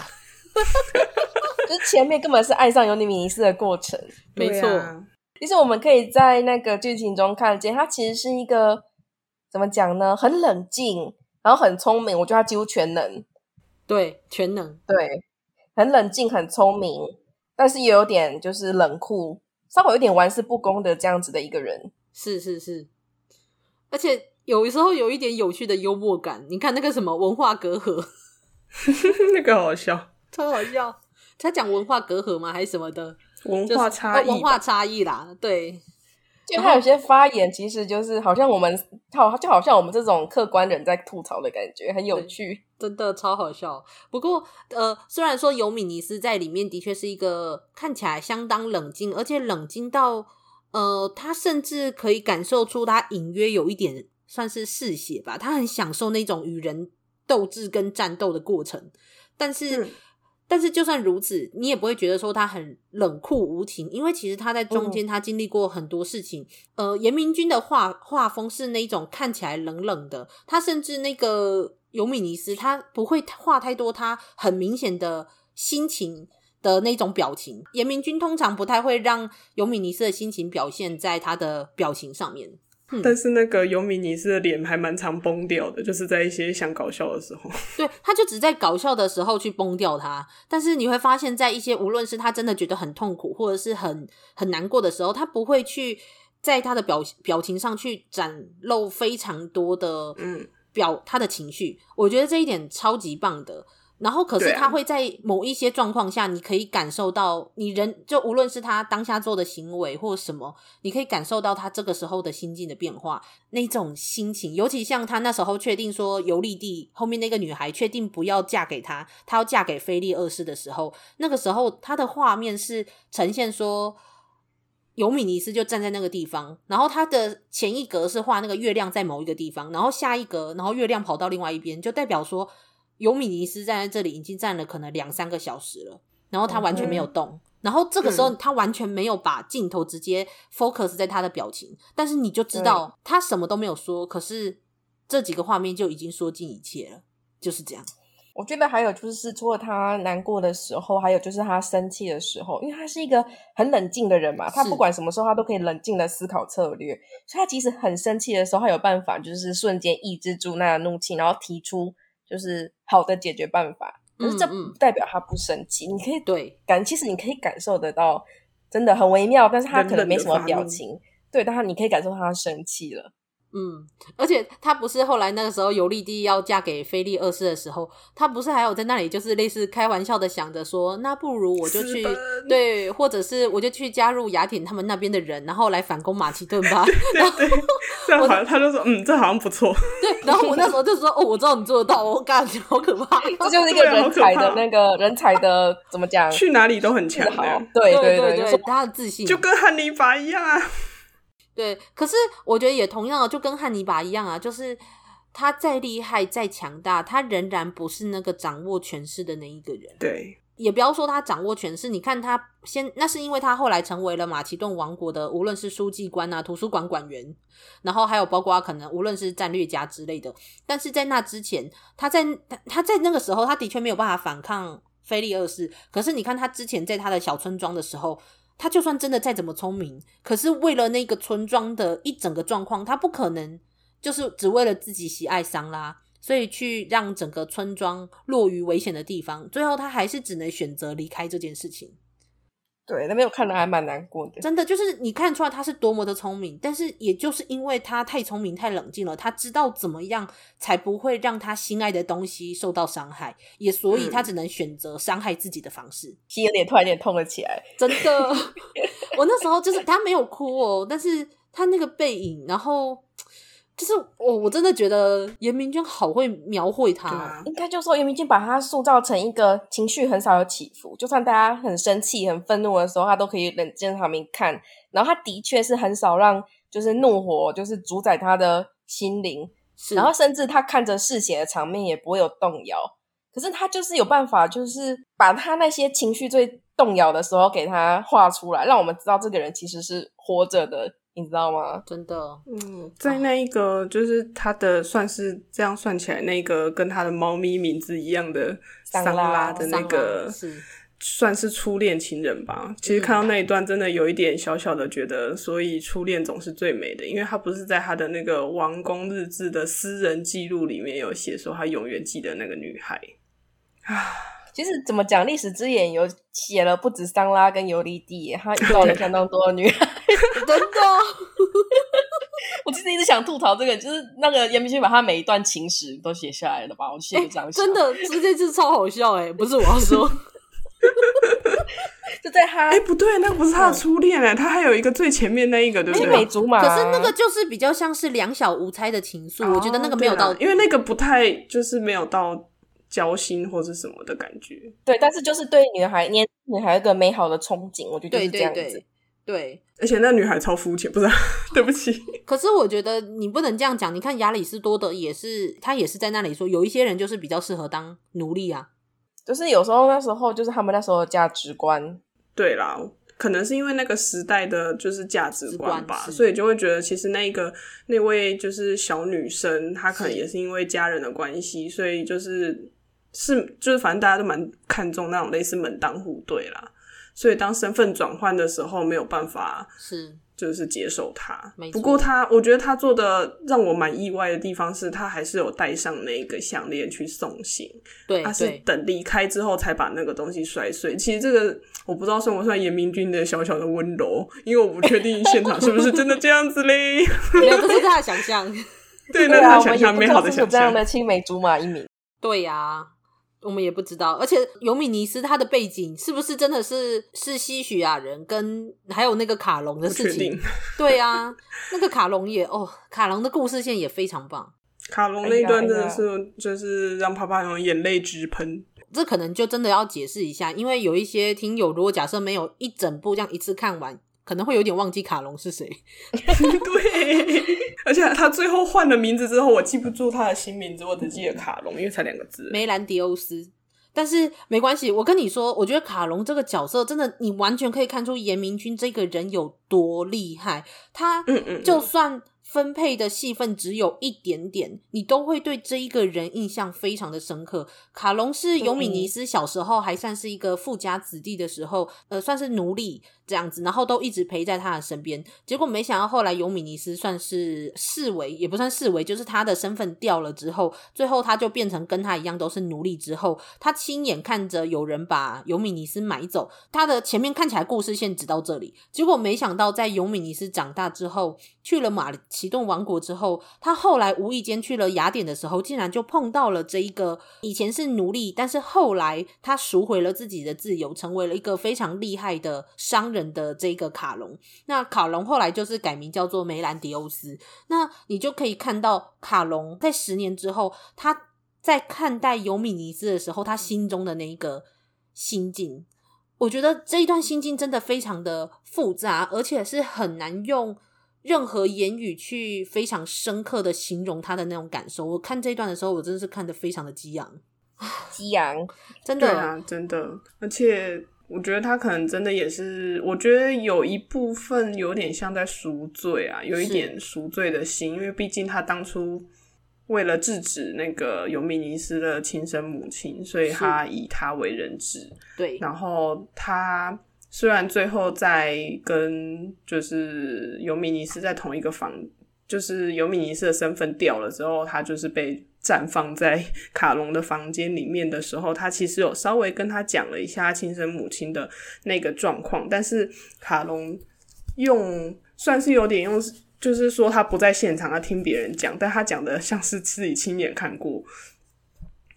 [laughs]
就是前面根本是爱上尤米尼斯的过程，
没错。
其实我们可以在那个剧情中看见，他其实是一个怎么讲呢？很冷静，然后很聪明。我觉得他几乎全能，
对，全能，
对，很冷静，很聪明，但是也有点就是冷酷，稍微有点玩世不恭的这样子的一个人。
是是是，而且有时候有一点有趣的幽默感。你看那个什么文化隔阂，[laughs]
那个好笑，
超好笑。他讲文化隔阂吗？还是什么的
文化差异？
文化差异啦，对。
就他有些发言，其实就是好像我们，好就好像我们这种客观人在吐槽的感觉，很有趣，
真的超好笑。不过，呃，虽然说尤米尼斯在里面的确是一个看起来相当冷静，而且冷静到，呃，他甚至可以感受出他隐约有一点算是嗜血吧，他很享受那种与人斗智跟战斗的过程，但是。嗯但是就算如此，你也不会觉得说他很冷酷无情，因为其实他在中间他经历过很多事情。嗯、呃，严明君的画画风是那种看起来冷冷的，他甚至那个尤米尼斯他不会画太多他很明显的心情的那种表情。严明君通常不太会让尤米尼斯的心情表现在他的表情上面。
但是那个尤米尼斯的脸还蛮常崩掉的，就是在一些想搞笑的时候。[laughs]
对，他就只在搞笑的时候去崩掉他。但是你会发现在一些无论是他真的觉得很痛苦，或者是很很难过的时候，他不会去在他的表表情上去展露非常多的嗯表他的情绪。我觉得这一点超级棒的。然后，可是他会在某一些状况下，你可以感受到你人就无论是他当下做的行为或什么，你可以感受到他这个时候的心境的变化，那种心情。尤其像他那时候确定说尤利蒂后面那个女孩确定不要嫁给他，他要嫁给菲利二世的时候，那个时候他的画面是呈现说尤米尼斯就站在那个地方，然后他的前一格是画那个月亮在某一个地方，然后下一格，然后月亮跑到另外一边，就代表说尤米尼斯站在这里已经站了可能两三个小时了，然后他完全没有动，嗯、然后这个时候他完全没有把镜头直接 focus 在他的表情，但是你就知道他什么都没有说，可是这几个画面就已经说尽一切了，就是这样。
我觉得还有就是，除了他难过的时候，还有就是他生气的时候，因为他是一个很冷静的人嘛，他不管什么时候他都可以冷静的思考策略，所以他即使很生气的时候，他有办法就是瞬间抑制住那个怒气，然后提出就是好的解决办法。可是这不代表他不生气，嗯嗯，你可以对感，其实你可以感受得到，真的很微妙，但是他可能没什么表情，对，但他你可以感受他生气了。
嗯，而且他不是后来那个时候尤利蒂要嫁给菲利二世的时候，他不是还有在那里就是类似开玩笑的想着说，那不如我就去对，或者是我就去加入雅典他们那边的人，然后来反攻马其顿吧。
然后，这样好像他就说，嗯，这好像不错。
对，然后我那时候就说，哦，我知道你做得到，我感觉好可怕。
这就是一个人才的那个人才的怎么讲？
去哪里都很强。
对对对
对，他的自信
就跟汉尼拔一样啊。
对，可是我觉得也同样的，就跟汉尼拔一样啊，就是他再厉害、再强大，他仍然不是那个掌握权势的那一个人。
对，
也不要说他掌握权势，你看他先，那是因为他后来成为了马其顿王国的，无论是书记官啊、图书馆馆员，然后还有包括可能无论是战略家之类的。但是在那之前，他在他他在那个时候，他的确没有办法反抗菲利二世。可是你看他之前在他的小村庄的时候。他就算真的再怎么聪明，可是为了那个村庄的一整个状况，他不可能就是只为了自己喜爱桑拉，所以去让整个村庄落于危险的地方。最后他还是只能选择离开这件事情。
对，那边我看的还蛮难过的。
真的，就是你看出来他是多么的聪明，但是也就是因为他太聪明、太冷静了，他知道怎么样才不会让他心爱的东西受到伤害，也所以他只能选择伤害自己的方式。
心、嗯、有点突然有点痛了起来，
真的。[laughs] 我那时候就是他没有哭哦，但是他那个背影，然后。就是我，我真的觉得严明君好会描绘他。
啊、应该就说严明君把他塑造成一个情绪很少有起伏，就算大家很生气、很愤怒的时候，他都可以冷静在旁边看。然后他的确是很少让就是怒火就是主宰他的心灵，然后甚至他看着嗜血的场面也不会有动摇。可是他就是有办法，就是把他那些情绪最动摇的时候给他画出来，让我们知道这个人其实是活着的。你知道吗？
真的，
嗯，在那一个就是他的算是这样算起来，那个跟他的猫咪名字一样的桑拉的那个，算是初恋情人吧。其实看到那一段，真的有一点小小的觉得，所以初恋总是最美的，因为他不是在他的那个王宫日志的私人记录里面有写说他永远记得那个女孩啊。
其实怎么讲，历史之眼有写了不止桑拉跟尤利蒂，他遇到了相当多的女孩，[laughs]
真的。[laughs]
我其实一直想吐槽这个，就是那个严明勋把他每一段情史都写下来了吧？我写的这样、欸，
真的，这件事超好笑哎！不是我要说，[laughs]
就在他
哎、欸，不对，那个不是他的初恋哎，他还有一个最前面那一个，对不对？
青梅竹马，
可是那个就是比较像是两小无猜的情愫、哦，我觉得那个没有到，
因为那个不太就是没有到。交心或者什么的感觉，
对，但是就是对女孩年女孩一个美好的憧憬，我觉得就是这样子。对，对，对，
对，
而且那女孩超肤浅，不是？[laughs] 对不起。
可是我觉得你不能这样讲。你看亚里士多德也是，他也是在那里说，有一些人就是比较适合当奴隶啊。
就是有时候那时候就是他们那时候的价值观。
对啦，可能是因为那个时代的就是价值观吧，所以就会觉得其实那个那位就是小女生，她可能也是因为家人的关系，所以就是。是，就是反正大家都蛮看重那种类似门当户对啦，所以当身份转换的时候没有办法是就是接受他。不过他，我觉得他做的让我蛮意外的地方是他还是有带上那个项链去送行。
对，
他是等离开之后才把那个东西摔碎。其实这个我不知道算不算严明君的小小的温柔，因为我不确定现场是不是真的这样子嘞。[laughs]
没有，这是他的想象。[laughs]
对，那他想象美好的想象。
这样的青梅竹马一名。
对呀、啊。我们也不知道，而且尤米尼斯他的背景是不是真的是是西许亚人，跟还有那个卡隆的事情？[laughs] 对啊，那个卡隆也哦，卡隆的故事线也非常棒。
卡隆那一段真的是就是让啪啪熊眼泪直喷。
这可能就真的要解释一下，因为有一些听友如果假设没有一整部这样一次看完，可能会有点忘记卡隆是谁。[laughs]
对，而且他最后换了名字之后，我记不住他的新名字，我只记得卡隆，因为才两个字。
梅兰迪欧斯。但是没关系，我跟你说，我觉得卡隆这个角色真的，你完全可以看出严明君这个人有多厉害。他，就算。分配的戏份只有一点点，你都会对这一个人印象非常的深刻。卡隆是尤米尼斯小时候还算是一个富家子弟的时候，呃，算是奴隶这样子，然后都一直陪在他的身边。结果没想到后来尤米尼斯算是视为，也不算视为，就是他的身份掉了之后，最后他就变成跟他一样都是奴隶之后，他亲眼看着有人把尤米尼斯买走。他的前面看起来故事线只到这里，结果没想到在尤米尼斯长大之后，去了马启动王国之后，他后来无意间去了雅典的时候，竟然就碰到了这一个以前是奴隶，但是后来他赎回了自己的自由，成为了一个非常厉害的商人的这个卡隆。那卡隆后来就是改名叫做梅兰迪欧斯。那你就可以看到卡隆在十年之后，他在看待尤米尼斯的时候，他心中的那一个心境。我觉得这一段心境真的非常的复杂，而且是很难用。任何言语去非常深刻的形容他的那种感受，我看这一段的时候，我真的是看得非常的激昂，[laughs]
激昂，
真的
啊，真的。而且我觉得他可能真的也是，我觉得有一部分有点像在赎罪啊，有一点赎罪的心，因为毕竟他当初为了制止那个尤米尼斯的亲生母亲，所以他以他为人质，
对，
然后他。虽然最后在跟就是尤米尼斯在同一个房，就是尤米尼斯的身份掉了之后，他就是被暂放在 [laughs] 卡隆的房间里面的时候，他其实有稍微跟他讲了一下亲生母亲的那个状况，但是卡隆用算是有点用，就是说他不在现场，他听别人讲，但他讲的像是自己亲眼看过。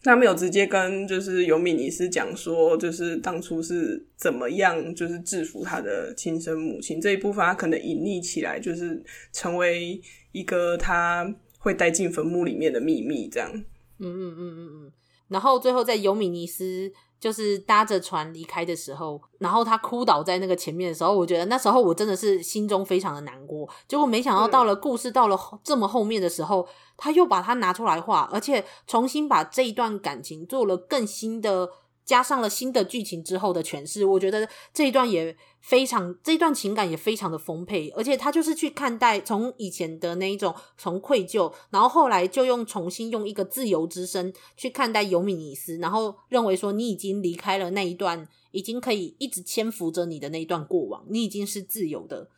他没有直接跟就是尤米尼斯讲说，就是当初是怎么样，就是制服他的亲生母亲这一部分，他可能隐匿起来，就是成为一个他会带进坟墓里面的秘密，这样。
嗯嗯嗯嗯嗯。然后最后在尤米尼斯。就是搭着船离开的时候，然后他哭倒在那个前面的时候，我觉得那时候我真的是心中非常的难过。结果没想到到了故事到了这么后面的时候，他又把它拿出来画，而且重新把这一段感情做了更新的。加上了新的剧情之后的诠释，我觉得这一段也非常，这一段情感也非常的丰沛，而且他就是去看待从以前的那一种从愧疚，然后后来就用重新用一个自由之身去看待尤米尼斯，然后认为说你已经离开了那一段，已经可以一直牵扶着你的那一段过往，你已经是自由的。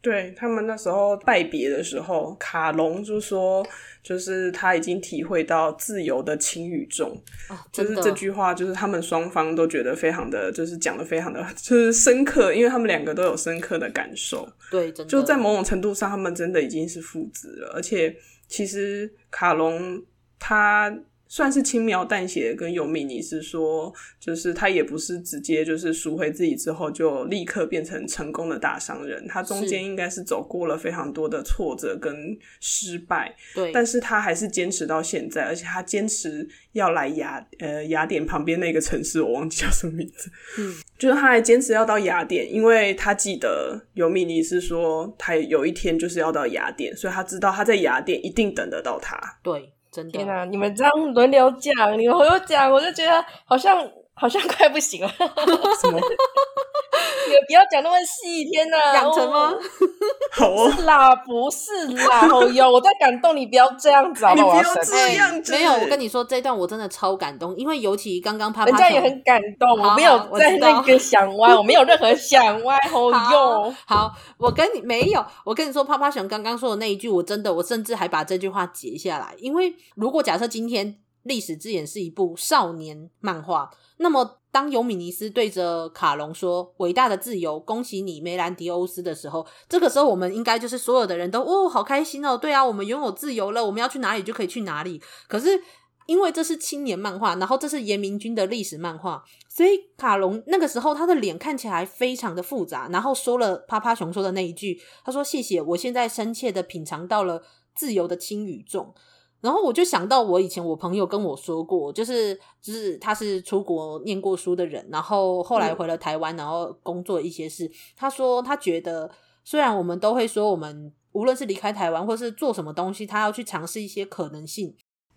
对，他们那时候拜别的时候，卡隆就说，就是他已经体会到自由的轻与重，
哦，
就是这句话，就是他们双方都觉得非常的，就是讲的非常的，就是深刻，因为他们两个都有深刻的感受。
对，真的，
就在某种程度上，他们真的已经是父子了，而且其实卡隆他。算是轻描淡写的跟尤米尼是说，就是他也不是直接就是赎回自己之后就立刻变成成功的大商人，他中间应该是走过了非常多的挫折跟失败，
对，
但是他还是坚持到现在，而且他坚持要来雅呃雅典旁边那个城市，我忘记叫什么名字，[laughs] 嗯，就是他还坚持要到雅典，因为他记得尤米尼是说他有一天就是要到雅典，所以他知道他在雅典一定等得到他，
对。真的。
天哪！你们这样轮流讲，你们轮流讲，我就觉得好像好像快不行了。[laughs] 什么？[laughs] 你不要讲那么细，天哪！
养成吗？[laughs]
好哦。
是啦，不是啦，[laughs] 好哟，我在感动你，不要这样子好不好？
你不要这样子。
没有，我跟你说，这一段我真的超感动，因为尤其刚刚啪啪，
人家也很感动，我没有在那个想歪，我没有任何想歪，好哟。
好，我跟你没有，我跟你说，啪啪熊刚刚说的那一句，我真的，我甚至还把这句话截下来，因为如果假设今天历史之眼是一部少年漫画，那么。当尤米尼斯对着卡隆说“伟大的自由，恭喜你，梅兰迪欧斯”的时候，这个时候我们应该就是所有的人都哦，好开心哦！对啊，我们拥有自由了，我们要去哪里就可以去哪里。可是因为这是青年漫画，然后这是严明君的历史漫画，所以卡隆那个时候他的脸看起来非常的复杂，然后说了啪啪熊说的那一句，他说：“谢谢，我现在深切的品尝到了自由的轻与重。”然后我就想到我以前我朋友跟我说过，就是就是他是出国念过书的人，然后后来回了台湾，然后工作一些事。嗯、他说他觉得，虽然我们都会说我们无论是离开台湾或是做什么东西，他要去尝试一些可能性，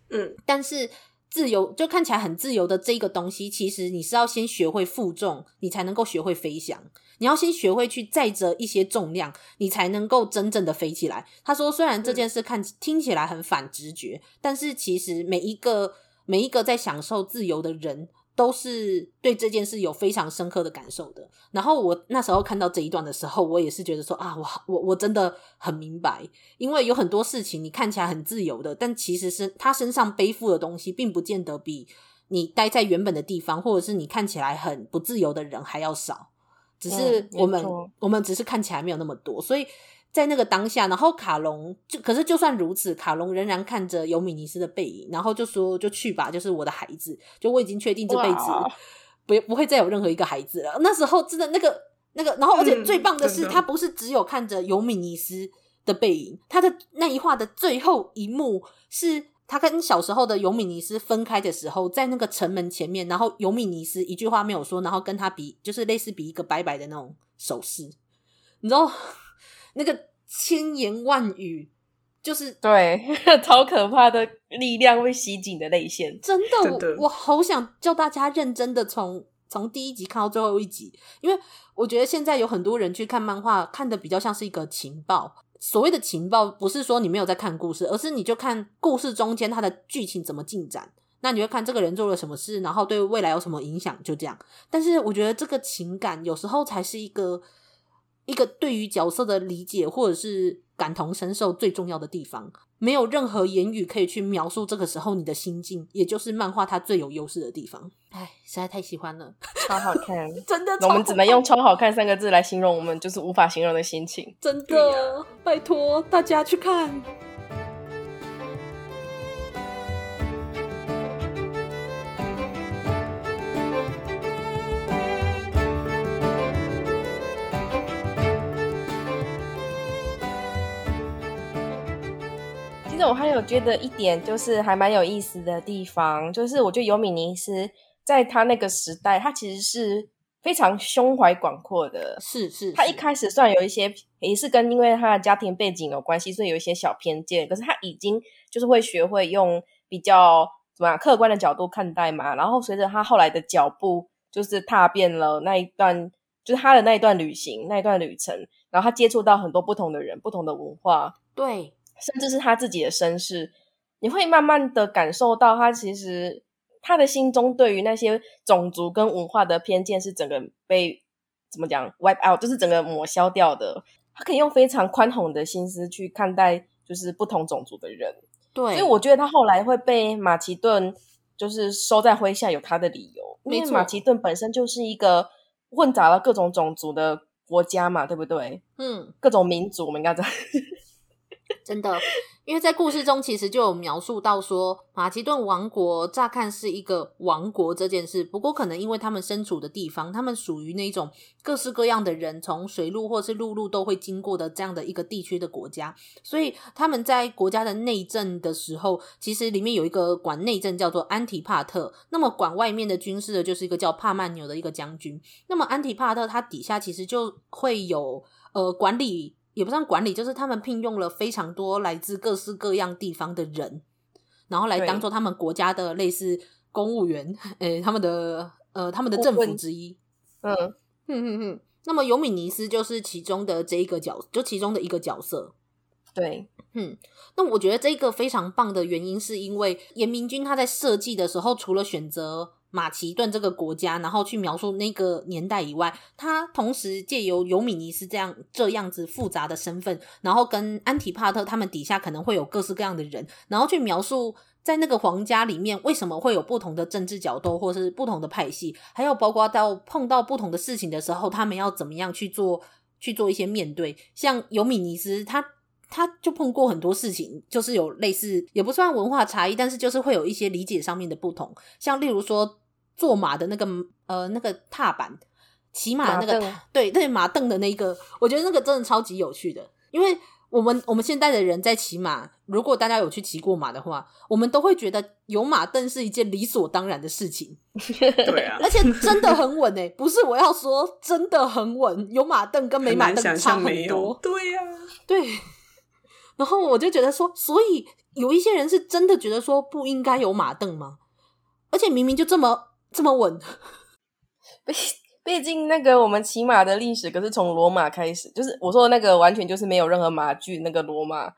嗯，
但是。自由就看起来很自由的这个东西，其实你是要先学会负重，你才能够学会飞翔。你要先学会去载着一些重量，你才能够真正的飞起来。他说，虽然这件事看听起来很反直觉，但是其实每一个每一个在享受自由的人。都是对这件事有非常深刻的感受的。然后我那时候看到这一段的时候，我也是觉得说啊，我我我真的很明白，因为有很多事情你看起来很自由的，但其实是他身上背负的东西，并不见得比你待在原本的地方，或者是你看起来很不自由的人还要少。只是我们、嗯、我们只是看起来没有那么多，所以。在那个当下，然后卡隆就可是就算如此，卡隆仍然看着尤米尼斯的背影，然后就说：“就去吧，就是我的孩子。就我已经确定这辈子不不会再有任何一个孩子了。”那时候真的那个那个，然后而且最棒的是，嗯、他不是只有看着尤米尼斯的背影，他的那一画的最后一幕是他跟小时候的尤米尼斯分开的时候，在那个城门前面，然后尤米尼斯一句话没有说，然后跟他比，就是类似比一个拜拜的那种手势，你知道。那个千言万语，就是
对，[laughs] 超可怕的力量会袭击你的泪腺。
真的，真的我，我好想叫大家认真的从从第一集看到最后一集，因为我觉得现在有很多人去看漫画，看的比较像是一个情报。所谓的情报，不是说你没有在看故事，而是你就看故事中间它的剧情怎么进展。那你会看这个人做了什么事，然后对未来有什么影响，就这样。但是我觉得这个情感有时候才是一个。一个对于角色的理解或者是感同身受最重要的地方，没有任何言语可以去描述这个时候你的心境，也就是漫画它最有优势的地方。哎，实在太喜欢了，
超好看，
真的。
我们只能用“超好看”三个字来形容我们就是无法形容的心情。
真的，拜托大家去看。
我还有觉得一点就是还蛮有意思的地方，就是我觉得尤米尼斯在他那个时代，他其实是非常胸怀广阔的。
是是，是，
他一开始虽然有一些也是跟因为他的家庭背景有关系，所以有一些小偏见，可是他已经就是会学会用比较怎么样客观的角度看待嘛。然后随着他后来的脚步，就是踏遍了那一段，就是他的那一段旅行，那一段旅程，然后他接触到很多不同的人，不同的文化。
对。
甚至是他自己的身世，你会慢慢的感受到他其实他的心中对于那些种族跟文化的偏见是整个被怎么讲 wipe out，就是整个抹消掉的。他可以用非常宽宏的心思去看待，就是不同种族的人。
对，
所以我觉得他后来会被马其顿就是收在麾下，有他的理由。因为马其顿本身就是一个混杂了各种种族的国家嘛，对不对？
嗯，
各种民族，我们应该这样。
真的，因为在故事中其实就有描述到说，马其顿王国乍看是一个王国这件事，不过可能因为他们身处的地方，他们属于那种各式各样的人从水路或是陆路都会经过的这样的一个地区的国家，所以他们在国家的内政的时候，其实里面有一个管内政叫做安提帕特，那么管外面的军事的就是一个叫帕曼纽的一个将军，那么安提帕特他底下其实就会有呃管理。也不算管理，就是他们聘用了非常多来自各式各样地方的人，然后来当做他们国家的类似公务员，诶、欸，他们的呃，他们的政府之一。
嗯，
嗯嗯嗯。那么尤米尼斯就是其中的这一个角，就其中的一个角色。
对，
嗯。那我觉得这个非常棒的原因，是因为严明君他在设计的时候，除了选择。马其顿这个国家，然后去描述那个年代以外，他同时借由尤米尼斯这样这样子复杂的身份，然后跟安提帕特他们底下可能会有各式各样的人，然后去描述在那个皇家里面为什么会有不同的政治角度，或是不同的派系，还有包括到碰到不同的事情的时候，他们要怎么样去做去做一些面对。像尤米尼斯，他他就碰过很多事情，就是有类似也不算文化差异，但是就是会有一些理解上面的不同，像例如说。坐马的那个呃那个踏板，骑马的那个对对马凳的那个，我觉得那个真的超级有趣的，因为我们我们现在的人在骑马，如果大家有去骑过马的话，我们都会觉得有马凳是一件理所当然的事情。
对啊，[laughs]
而且真的很稳诶，不是我要说，真的很稳，有马凳跟没马凳差很多。
对呀、啊，
对。然后我就觉得说，所以有一些人是真的觉得说不应该有马凳吗？而且明明就这么这么稳。[laughs]
毕毕竟那个我们骑马的历史可是从罗马开始，就是我说的那个完全就是没有任何马具，那个罗马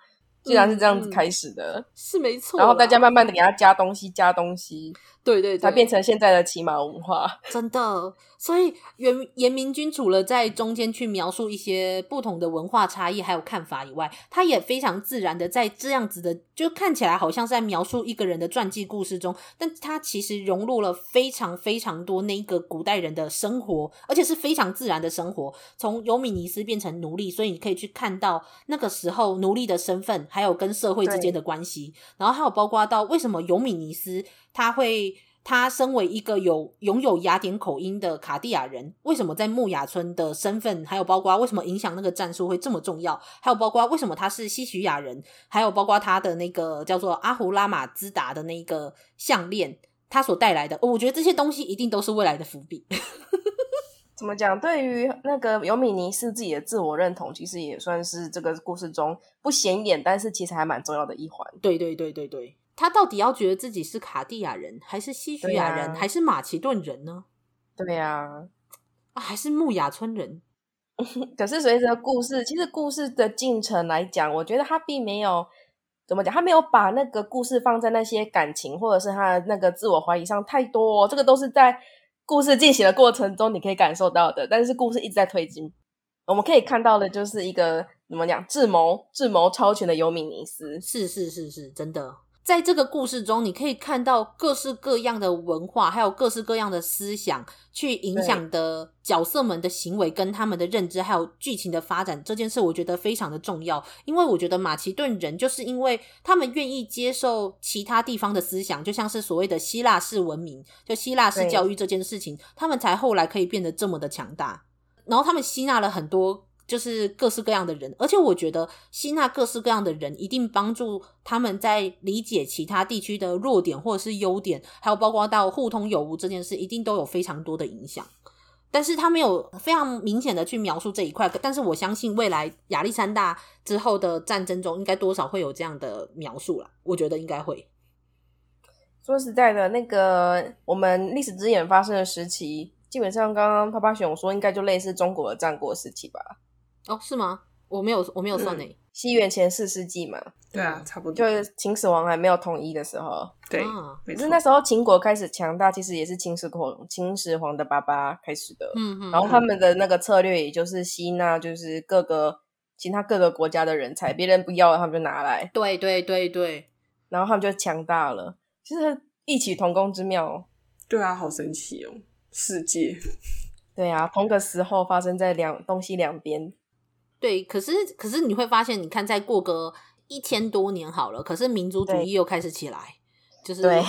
竟然是这样子开始的，
嗯、是没错。
然后大家慢慢的给他加东西，加东西。
对对对，
才变成现在的骑马文化。[laughs]
真的，所以严严明君除了在中间去描述一些不同的文化差异还有看法以外，他也非常自然的在这样子的，就看起来好像是在描述一个人的传记故事中，但他其实融入了非常非常多那个古代人的生活，而且是非常自然的生活。从尤米尼斯变成奴隶，所以你可以去看到那个时候奴隶的身份，还有跟社会之间的关系，然后还有包括到为什么尤米尼斯。他会，他身为一个有拥有雅典口音的卡地亚人，为什么在木雅村的身份，还有包括为什么影响那个战术会这么重要，还有包括为什么他是西徐亚人，还有包括他的那个叫做阿胡拉马兹达的那个项链，他所带来的，我觉得这些东西一定都是未来的伏笔。[laughs]
怎么讲？对于那个尤米尼斯自己的自我认同，其实也算是这个故事中不显眼，但是其实还蛮重要的一环。
对对对对对。他到底要觉得自己是卡地亚人，还是西徐亚人，啊、还是马其顿人呢？
对呀，
啊，还是木雅村人。[laughs]
可是随着故事，其实故事的进程来讲，我觉得他并没有怎么讲，他没有把那个故事放在那些感情或者是他的那个自我怀疑上太多，哦。这个都是在故事进行的过程中你可以感受到的。但是故事一直在推进，我们可以看到的就是一个怎么讲，智谋智谋超群的尤米尼斯。
是是是是，真的。在这个故事中，你可以看到各式各样的文化，还有各式各样的思想，去影响的角色们的行为跟他们的认知，还有剧情的发展。这件事我觉得非常的重要，因为我觉得马其顿人就是因为他们愿意接受其他地方的思想，就像是所谓的希腊式文明，就希腊式教育这件事情，他们才后来可以变得这么的强大。然后他们吸纳了很多。就是各式各样的人，而且我觉得吸纳各式各样的人，一定帮助他们在理解其他地区的弱点或者是优点，还有包括到互通有无这件事，一定都有非常多的影响。但是他没有非常明显的去描述这一块，但是我相信未来亚历山大之后的战争中，应该多少会有这样的描述啦。我觉得应该会。
说实在的，那个我们历史之眼发生的时期，基本上刚刚趴趴熊说，应该就类似中国的战国时期吧。
哦，是吗？我没有，我没有算呢、嗯。
西元前四世纪嘛，
对啊，差不多。
就是秦始皇还没有统一的时候，
对，
啊、
可是那时候秦国开始强大，其实也是秦始皇秦始皇的爸爸开始的。
嗯嗯。
然后他们的那个策略，也就是吸纳，就是各个其他各个国家的人才，别人不要了，他们就拿来。
对对对对。
然后他们就强大了，就是异曲同工之妙。
对啊，好神奇哦，世界。
对啊，同个时候发生在两东西两边。
对，可是可是你会发现，你看再过个一千多年好了，可是民族主义又开始起来，就是对 [laughs] [laughs]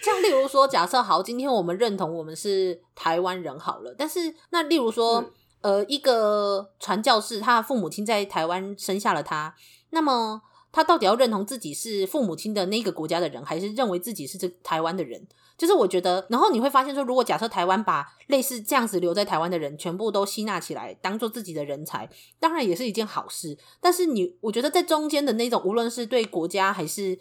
像例如说，假设好，今天我们认同我们是台湾人好了，但是那例如说，嗯、呃，一个传教士，他的父母亲在台湾生下了他，那么他到底要认同自己是父母亲的那个国家的人，还是认为自己是这台湾的人？就是我觉得，然后你会发现说，如果假设台湾把类似这样子留在台湾的人全部都吸纳起来，当做自己的人才，当然也是一件好事。但是你，我觉得在中间的那种，无论是对国家还是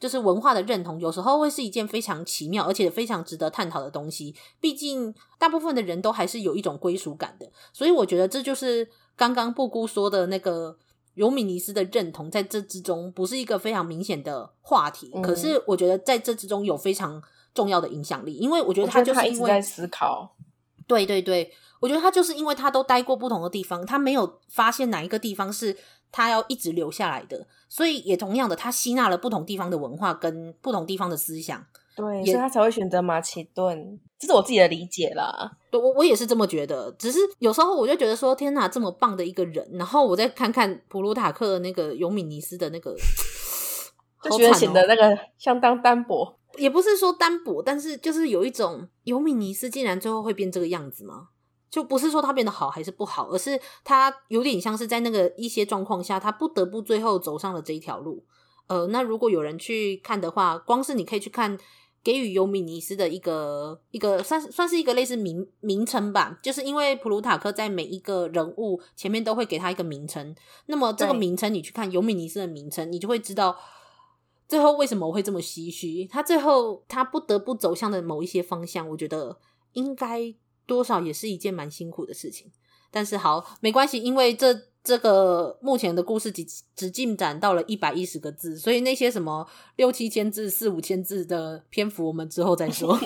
就是文化的认同，有时候会是一件非常奇妙而且非常值得探讨的东西。毕竟大部分的人都还是有一种归属感的，所以我觉得这就是刚刚布姑说的那个尤米尼斯的认同，在这之中不是一个非常明显的话题。嗯。可是我觉得在这之中有非常。重要的影响力，因为我觉得他就是因为
他一直在思考，
对对对，我觉得他就是因为他都待过不同的地方，他没有发现哪一个地方是他要一直留下来的，所以也同样的，他吸纳了不同地方的文化跟不同地方的思想，
对，所以他才会选择马其顿，这是我自己的理解啦。
对，我我也是这么觉得，只是有时候我就觉得说，天哪，这么棒的一个人，然后我再看看普鲁塔克的那个尤米尼斯的那个，[laughs]
就觉得显得那个相当单薄。
也不是说单薄，但是就是有一种尤米尼斯竟然最后会变这个样子吗？就不是说他变得好还是不好，而是他有点像是在那个一些状况下，他不得不最后走上了这一条路。呃，那如果有人去看的话，光是你可以去看给予尤米尼斯的一个一个算算是一个类似名名称吧，就是因为普鲁塔克在每一个人物前面都会给他一个名称，那么这个名称你去看尤米尼斯的名称，你就会知道最后为什么我会这么唏嘘。他最后他不得不走向的某一些方向，我觉得应该。多少也是一件蛮辛苦的事情，但是好没关系，因为这这个目前的故事只只进展到了一百一十个字，所以那些什么六七千字、四五千字的篇幅，我们之后再说。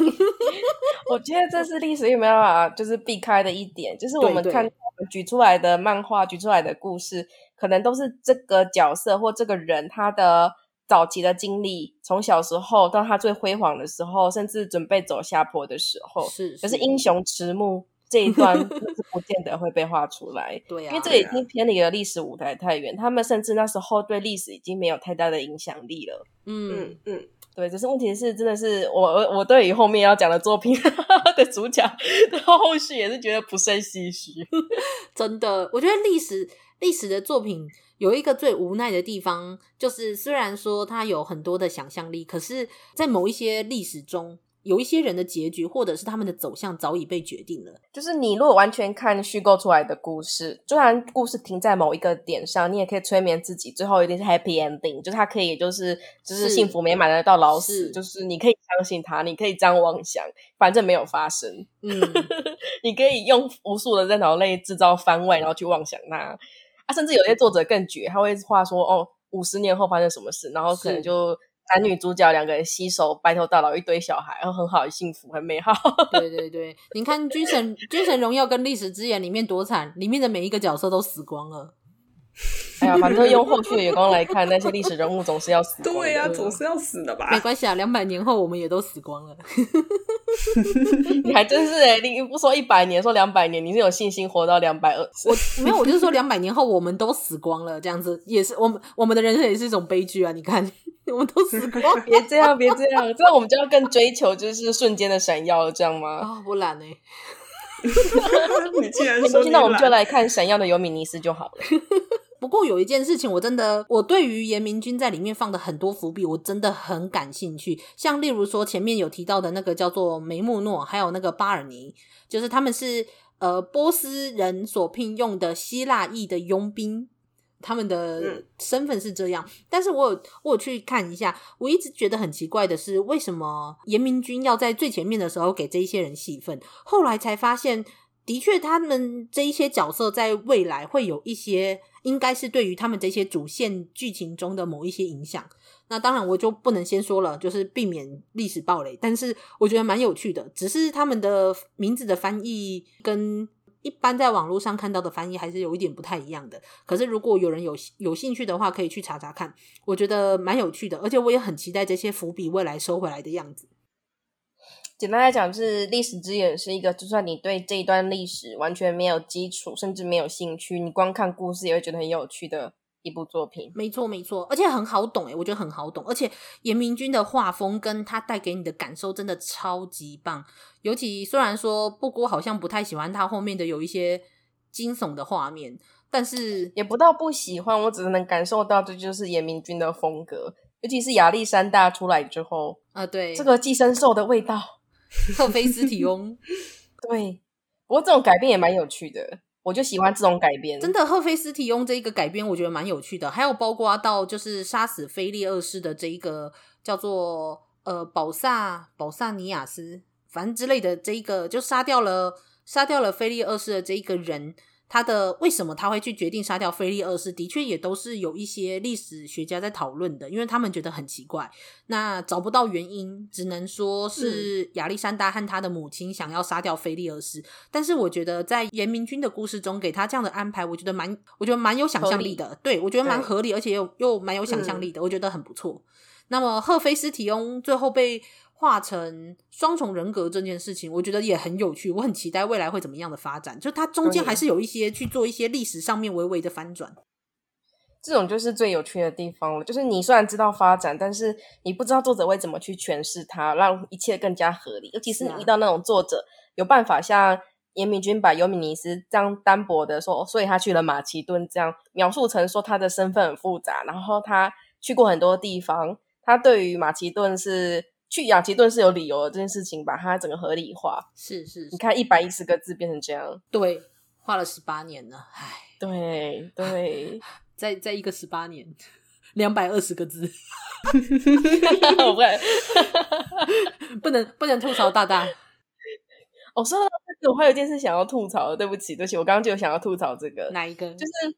[laughs]
我觉得这是历史有没有办法就是避开的一点，就是我们看举出来的漫画、举出来的故事，可能都是这个角色或这个人他的。早期的经历，从小时候到他最辉煌的时候，甚至准备走下坡的时候，
是，
可是英雄迟暮这一段是不见得会被画出来。[laughs]
对啊，
因为这已经偏离了历史舞台太远，他们甚至那时候对历史已经没有太大的影响力了。
嗯嗯，
对，只是问题是，真的是我我我对于后面要讲的作品的主角的后续也是觉得不胜唏嘘。[laughs]
真的，我觉得历史历史的作品。有一个最无奈的地方，就是虽然说它有很多的想象力，可是，在某一些历史中，有一些人的结局或者是他们的走向早已被决定了。
就是你如果完全看虚构出来的故事，虽然故事停在某一个点上，你也可以催眠自己，最后一定是 happy ending，就是他可以就是就是幸福美满的到老死，就是你可以相信他，你可以这样妄想，反正没有发生。嗯，[laughs] 你可以用无数的在脑内制造番外，然后去妄想他。啊，甚至有些作者更绝，他会画说哦，五十年后发生什么事，然后可能就男女主角两个人携手白头到老，一堆小孩，然后很好，幸福，很美好。[laughs]
对对对，你看《军神军神荣耀》跟《历史之眼》里面多惨，里面的每一个角色都死光了。[laughs]
哎呀，反正用后续的眼光来看，那些历史人物总是要死。
对呀、啊，总是要死的吧？
没关系啊，两百年后我们也都死光了。[laughs]
你还真是哎、欸，你不说一百年，说两百年，你是有信心活到两百二？[laughs]
我没有，我就是说两百年后我们都死光了，这样子也是我们我们的人生也是一种悲剧啊！你看，我们都死光，
别这样，别这样，这样我们就要更追求就是瞬间的闪耀了，这样吗？
啊、哦，我懒哎。[laughs]
你既然 [laughs] 说，
那我们就来看闪耀的尤米尼斯就好了。[laughs]
不过有一件事情，我真的，我对于严明君在里面放的很多伏笔，我真的很感兴趣。像例如说前面有提到的那个叫做梅穆诺，还有那个巴尔尼，就是他们是呃波斯人所聘用的希腊裔的佣兵，他们的身份是这样。但是我有我有去看一下，我一直觉得很奇怪的是，为什么严明君要在最前面的时候给这一些人戏份？后来才发现，的确他们这一些角色在未来会有一些。应该是对于他们这些主线剧情中的某一些影响。那当然我就不能先说了，就是避免历史暴雷。但是我觉得蛮有趣的，只是他们的名字的翻译跟一般在网络上看到的翻译还是有一点不太一样的。可是如果有人有有兴趣的话，可以去查查看，我觉得蛮有趣的，而且我也很期待这些伏笔未来收回来的样子。
简单来讲，是历史之眼是一个，就算你对这一段历史完全没有基础，甚至没有兴趣，你光看故事也会觉得很有趣的一部作品。
没错，没错，而且很好懂诶，我觉得很好懂。而且严明君的画风跟他带给你的感受真的超级棒。尤其虽然说布谷好像不太喜欢他后面的有一些惊悚的画面，但是
也不到不喜欢，我只是能感受到这就是严明君的风格。尤其是亚历山大出来之后，
啊，对，
这个寄生兽的味道。
赫菲斯提翁，[laughs]
对，不过这种改变也蛮有趣的，我就喜欢这种改编。
真的，赫菲斯提翁这一个改编，我觉得蛮有趣的。还有包括到就是杀死菲利二世的这一个叫做呃保萨保萨尼亚斯，反正之类的这一个，就杀掉了杀掉了菲利二世的这一个人。他的为什么他会去决定杀掉菲利二世？的确也都是有一些历史学家在讨论的，因为他们觉得很奇怪，那找不到原因，只能说是亚历山大和他的母亲想要杀掉菲利二世。但是我觉得在严明君的故事中给他这样的安排，我觉得蛮，我觉得蛮有想象力的。对，我觉得蛮合理，而且又又蛮有想象力的，我觉得很不错。那么赫菲斯提翁最后被。化成双重人格这件事情，我觉得也很有趣，我很期待未来会怎么样的发展。就它中间还是有一些去做一些历史上面微微的翻转，
这种就是最有趣的地方了。就是你虽然知道发展，但是你不知道作者会怎么去诠释它，让一切更加合理。尤其是你遇到那种作者有办法像严明君把尤米尼斯这样单薄的说，所以他去了马其顿，这样描述成说他的身份很复杂，然后他去过很多地方，他对于马其顿是去雅其顿是有理由的这件事情，把它整个合理化。
是是，是，
你看一百一十个字变成这样，
对，花了十八年了，唉，
对对，[laughs]
再再一个十八年，两百二十个字，[laughs]
不会，
不能不能吐槽大大。
我说到这个，我还有一件事想要吐槽的，对不起，对不起，我刚刚就有想要吐槽这个，
哪一个？
就是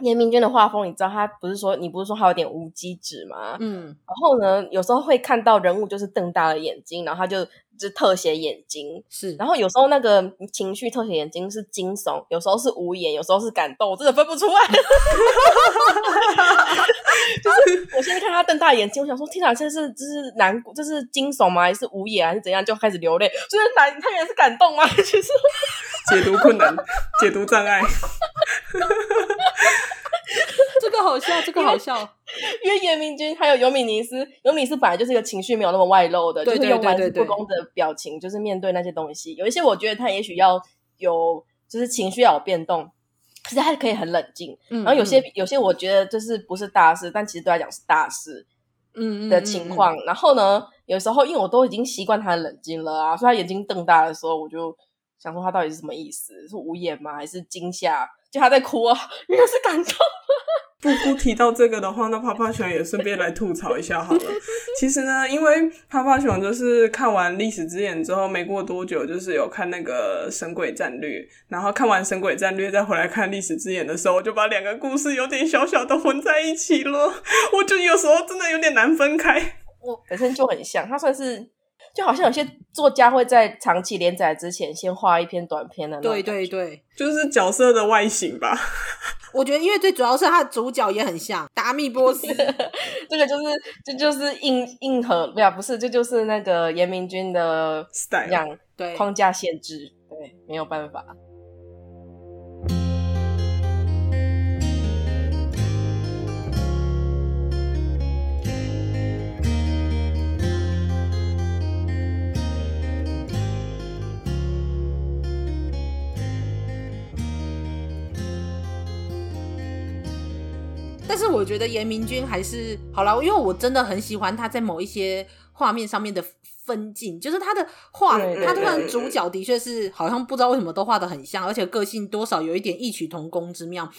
严明娟的画风，你知道他不是说你不是说他有点无机质吗？嗯，然后呢，有时候会看到人物就是瞪大了眼睛，然后他就就特写眼睛，是，然后有时候那个情绪特写眼睛是惊悚，有时候是无言，有时候是感动，我真的分不出来。[laughs] 就是我现在看他瞪大眼睛，我想说，天哪，这是这是难过，这是惊悚吗？还是无言，还是怎样？就开始流泪。就是难，他原来是感动吗？其 [laughs] 实
解读困难，解读障碍。[laughs] [laughs]
这个好笑，这个好笑。
因为严明君还有尤米尼斯，尤米尼斯本来就是一个情绪没有那么外露的，就是用玩世不恭的表情，就是面对那些东西。有一些我觉得他也许要有，就是情绪要有变动。可是他可以很冷静，嗯，然后有些、嗯、有些我觉得就是不是大事，但其实对他讲是大事，嗯的情况、嗯嗯嗯。然后呢，有时候因为我都已经习惯他的冷静了啊，所以他眼睛瞪大的时候，我就想说他到底是什么意思？是无言吗？还是惊吓？就他在哭啊？原来是感动。[laughs]
不不提到这个的话，那趴趴熊也顺便来吐槽一下好了。其实呢，因为趴趴熊就是看完《历史之眼》之后，没过多久，就是有看那个《神鬼战略》，然后看完《神鬼战略》再回来看《历史之眼》的时候，我就把两个故事有点小小的混在一起了。[laughs] 我就有时候真的有点难分开。
我本身就很像，他算是就好像有些作家会在长期连载之前先画一篇短篇的那种，
对对对，
就是角色的外形吧。[laughs]
我觉得，因为最主要是他的主角也很像达米波斯，[laughs]
这个就是这就是硬硬核，不要不是，这就是那个严明君的
style，
对。框架限制，对，没有办法。
但是我觉得严明君还是好了，因为我真的很喜欢他在某一些画面上面的分镜，就是他的画，他突然主角的确是好像不知道为什么都画的很像，而且个性多少有一点异曲同工之妙。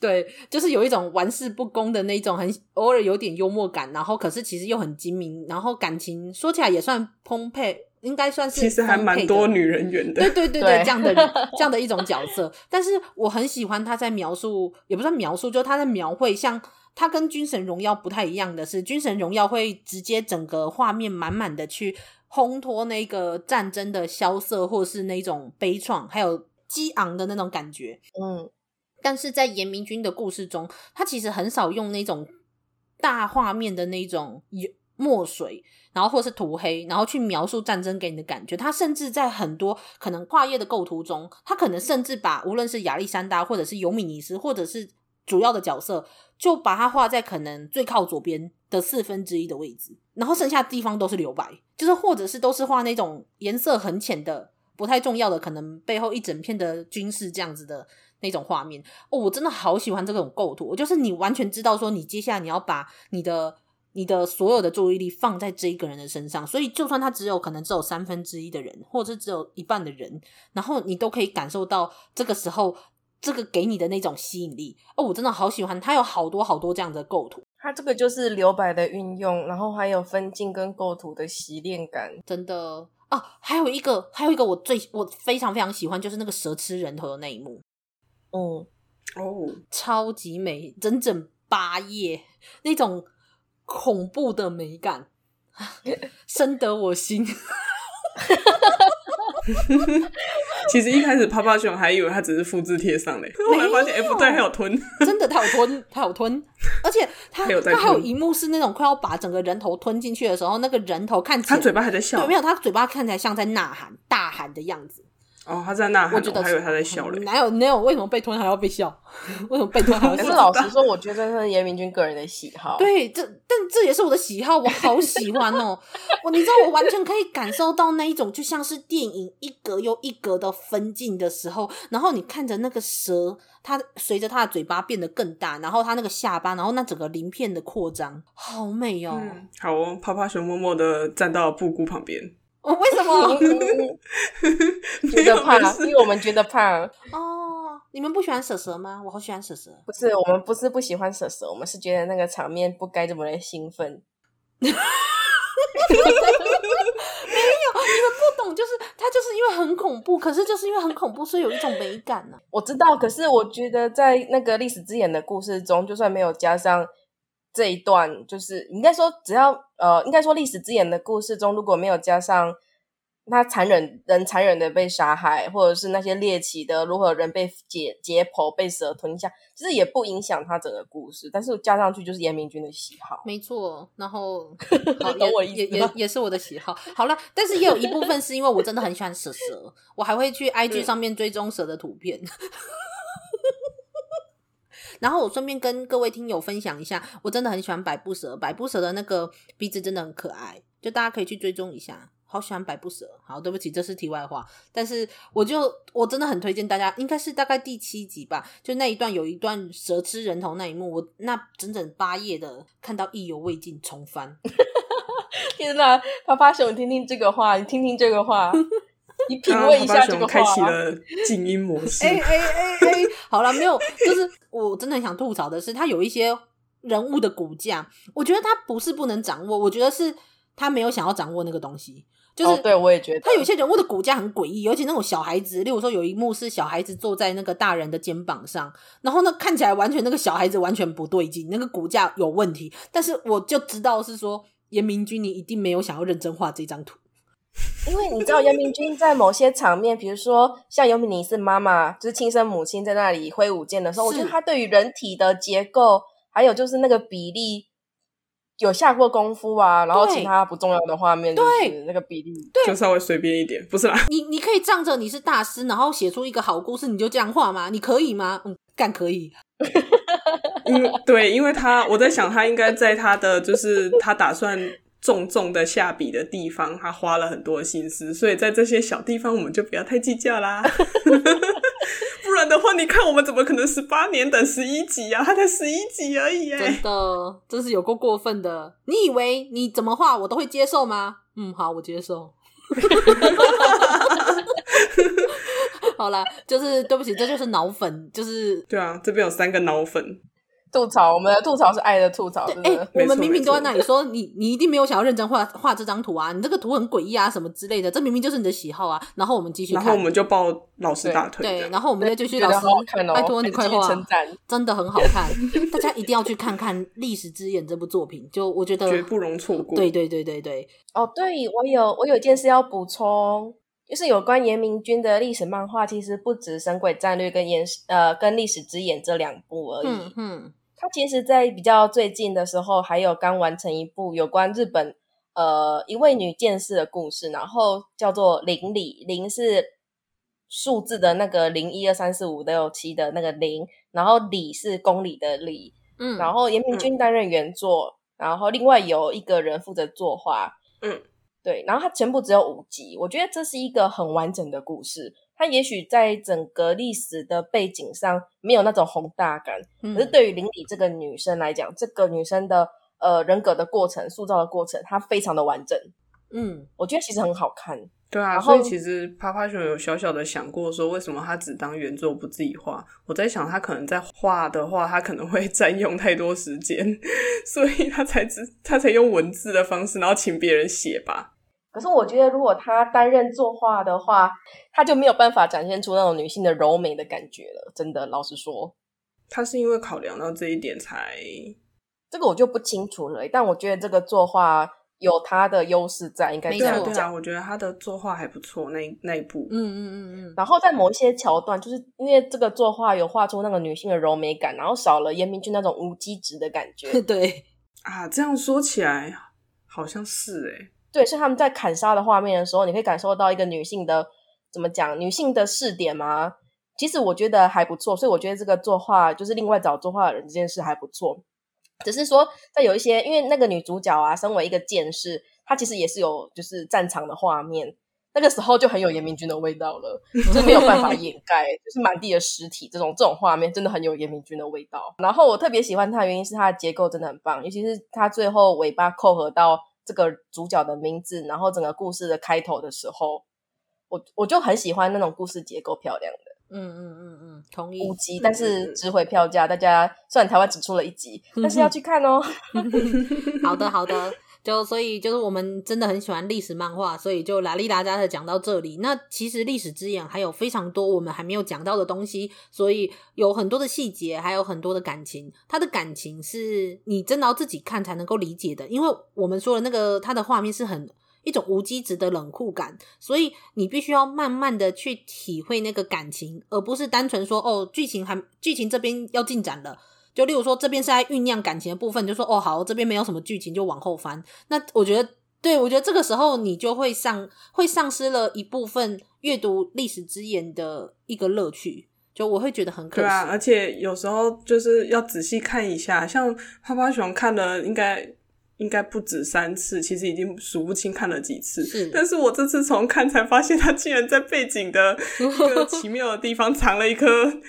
对，就是有一种玩世不恭的那种，很偶尔有点幽默感，然后可是其实又很精明，然后感情说起来也算丰沛。应该算是
其实还蛮多女人缘的，
对对对对，这样的这样的一种角色。但是我很喜欢他在描述，也不算描述，就是他在描绘。像他跟《军神荣耀》不太一样的是，《军神荣耀》会直接整个画面满满的去烘托那个战争的萧瑟，或是那种悲怆，还有激昂的那种感觉。嗯，但是在严明君的故事中，他其实很少用那种大画面的那种墨水。然后或是涂黑，然后去描述战争给你的感觉。他甚至在很多可能跨页的构图中，他可能甚至把无论是亚历山大，或者是尤米尼斯，或者是主要的角色，就把它画在可能最靠左边的四分之一的位置，然后剩下的地方都是留白，就是或者是都是画那种颜色很浅的、不太重要的，可能背后一整片的军事这样子的那种画面。哦，我真的好喜欢这种构图，就是你完全知道说，你接下来你要把你的。你的所有的注意力放在这一个人的身上，所以就算他只有可能只有三分之一的人，或者是只有一半的人，然后你都可以感受到这个时候这个给你的那种吸引力。哦，我真的好喜欢，他有好多好多这样的构图，
它这个就是留白的运用，然后还有分镜跟构图的洗练感，
真的啊！还有一个，还有一个我最我非常非常喜欢，就是那个蛇吃人头的那一幕，
哦
哦，
超级美，整整八页那种。恐怖的美感，深得我心。[laughs]
其实一开始趴趴熊还以为他只是复制贴上嘞，后来发现 F 对还有吞，
真的它有吞，它有吞，而且他还有他还有一幕是那种快要把整个人头吞进去的时候，那个人头看起来
他嘴巴还在笑，
对，没有他嘴巴看起来像在呐喊、大喊的样子。
哦，他在那喊，
我觉得
我还以为他在笑嘞。
哪有哪有？为什么被吞还要被笑？[laughs] 为什么被吞还要笑？
可是老实说，我觉得这是严明君个人的喜好。[laughs]
对，这但这也是我的喜好，我好喜欢哦。我你知道，我完全可以感受到那一种，就像是电影一格又一格的分镜的时候，然后你看着那个蛇，它随着它的嘴巴变得更大，然后它那个下巴，然后那整个鳞片的扩张，好美哦。
嗯、好哦，趴趴熊默默的站到布谷旁边。
哦，为什么？[laughs]
觉得怕，因为我们觉得怕。
哦，你们不喜欢蛇蛇吗？我好喜欢蛇蛇。
不是，我们不是不喜欢蛇蛇，我们是觉得那个场面不该这么的兴奋。[laughs] 没有，
你们不懂，就是它就是因为很恐怖，可是就是因为很恐怖，所以有一种美感呢、啊。
我知道，可是我觉得在那个历史之眼的故事中，就算没有加上。这一段就是应该说，只要呃，应该说历史之眼的故事中，如果没有加上他残忍人残忍的被杀害，或者是那些猎奇的如何人被解解剖、被蛇吞下，其实也不影响他整个故事。但是加上去就是严明君的喜好，
没错。然后 [laughs] 好
懂我意思
也也也，也是我的喜好。好了，但是也有一部分是因为我真的很喜欢蛇蛇，我还会去 [laughs] IG 上面追踪蛇的图片。然后我顺便跟各位听友分享一下，我真的很喜欢百步蛇，百步蛇的那个鼻子真的很可爱，就大家可以去追踪一下。好喜欢百步蛇。好，对不起，这是题外话。但是我就我真的很推荐大家，应该是大概第七集吧，就那一段有一段蛇吃人头那一幕，我那整整八页的看到意犹未尽，重翻。[laughs]
天哪，趴趴熊，你听听这个话，你听听这个话。[laughs] 你品味一下这个话，
开启了静音模式。
哎哎哎哎，好了，没有，就是我真的很想吐槽的是，他有一些人物的骨架，我觉得他不是不能掌握，我觉得是他没有想要掌握那个东西。就是、
哦、对我也觉得，
他有些人物的骨架很诡异，尤其那种小孩子，例如说有一幕是小孩子坐在那个大人的肩膀上，然后呢看起来完全那个小孩子完全不对劲，那个骨架有问题。但是我就知道是说严明君，你一定没有想要认真画这张图。[laughs]
因为你知道，严明君在某些场面，比如说像尤米尼是妈妈，就是亲生母亲在那里挥舞剑的时候，我觉得他对于人体的结构，还有就是那个比例，有下过功夫啊。然后其他不重要的画面，对那个比例，
对，
就稍微随便一点，不是啦。
你你可以仗着你是大师，然后写出一个好故事，你就这样画吗？你可以吗？嗯，干可以。
因为对，因为他我在想，他应该在他的就是他打算。重重的下笔的地方，他花了很多心思，所以在这些小地方，我们就不要太计较啦。[laughs] 不然的话，你看我们怎么可能十八年等十一集啊？他才十一集而已耶！
真的，真是有够过分的。你以为你怎么画我都会接受吗？嗯，好，我接受。[laughs] 好啦，就是对不起，这就是脑粉，就是
对啊，这边有三个脑粉。
吐槽，我们的吐槽是爱的吐槽。哎、欸，
我们明明都在那里说你，你一定没有想要认真画画这张图啊！你这个图很诡异啊，什么之类的，这明明就是你的喜好啊！然后我们继续看，
然后我们就抱老师大腿对，
对，然后我们再继续老师，
好好看哦、
拜托你快画，
称赞，
真的很好看，[laughs] 大家一定要去看看《历史之眼》这部作品，就我觉得
绝不容错过。
对对对对对。
哦，对，我有我有一件事要补充，就是有关严明君的历史漫画，其实不止《神鬼战略》跟严呃跟《历史之眼》这两部而已。嗯。嗯他其实，在比较最近的时候，还有刚完成一部有关日本呃一位女剑士的故事，然后叫做零里，零是数字的那个零，一二三四五六七的那个零，然后里是公里的里，嗯，然后严明君担任原作，嗯，然后另外有一个人负责作画，嗯，对，然后它全部只有五集，我觉得这是一个很完整的故事。他也许在整个历史的背景上没有那种宏大感，嗯、可是对于林里这个女生来讲，这个女生的呃人格的过程、塑造的过程，她非常的完整。嗯，我觉得其实很好看。
对啊，所以其实趴趴熊有小小的想过说，为什么他只当原作不自己画？我在想，他可能在画的话，他可能会 [laughs] 占用太多时间，[laughs] 所以他才只他才用文字的方式，然后请别人写吧。
可是我觉得，如果他担任作画的话，他就没有办法展现出那种女性的柔美的感觉了。真的，老实说，
他是因为考量到这一点才……
这个我就不清楚了。但我觉得这个作画有他的优势在，应该这样讲。
对啊，我觉得他的作画还不错，那那一部，
嗯嗯嗯嗯。然后在某一些桥段，就是因为这个作画有画出那个女性的柔美感，然后少了严明俊那种无机质的感觉。[laughs]
对
啊，这样说起来好像是哎、欸
对，是他们在砍杀的画面的时候，你可以感受到一个女性的怎么讲女性的视点吗？其实我觉得还不错，所以我觉得这个作画就是另外找作画的人这件事还不错。只是说在有一些，因为那个女主角啊，身为一个剑士，她其实也是有就是战场的画面。那个时候就很有严明君的味道了，就是没有办法掩 [laughs] 盖，就是满地的尸体这种这种画面，真的很有严明君的味道。然后我特别喜欢它的原因是它的结构真的很棒，尤其是它最后尾巴扣合到这个主角的名字，然后整个故事的开头的时候，我我就很喜欢那种故事结构漂亮的。
嗯嗯嗯嗯，同意。
五集，但是值回票价，大家虽然台湾只出了一集，但是要去看哦。[laughs]
好的，好的。就所以就是我们真的很喜欢历史漫画，所以就拉里拉扎的讲到这里。那其实历史之眼还有非常多我们还没有讲到的东西，所以有很多的细节，还有很多的感情。他的感情是你真的要自己看才能够理解的，因为我们说的那个他的画面是很一种无机质的冷酷感，所以你必须要慢慢的去体会那个感情，而不是单纯说哦，剧情还剧情这边要进展了。就例如说，这边是在酝酿感情的部分，就说哦好，这边没有什么剧情，就往后翻。那我觉得，对，我觉得这个时候你就会丧会丧失了一部分阅读历史之眼的一个乐趣，就我会觉得很可惜。
对啊，而且有时候就是要仔细看一下，像泡泡熊看了应该。应该不止三次，其实已经数不清看了几次。是，但是我这次重看才发现，他竟然在背景的一个 [laughs] 奇妙的地方藏了一颗，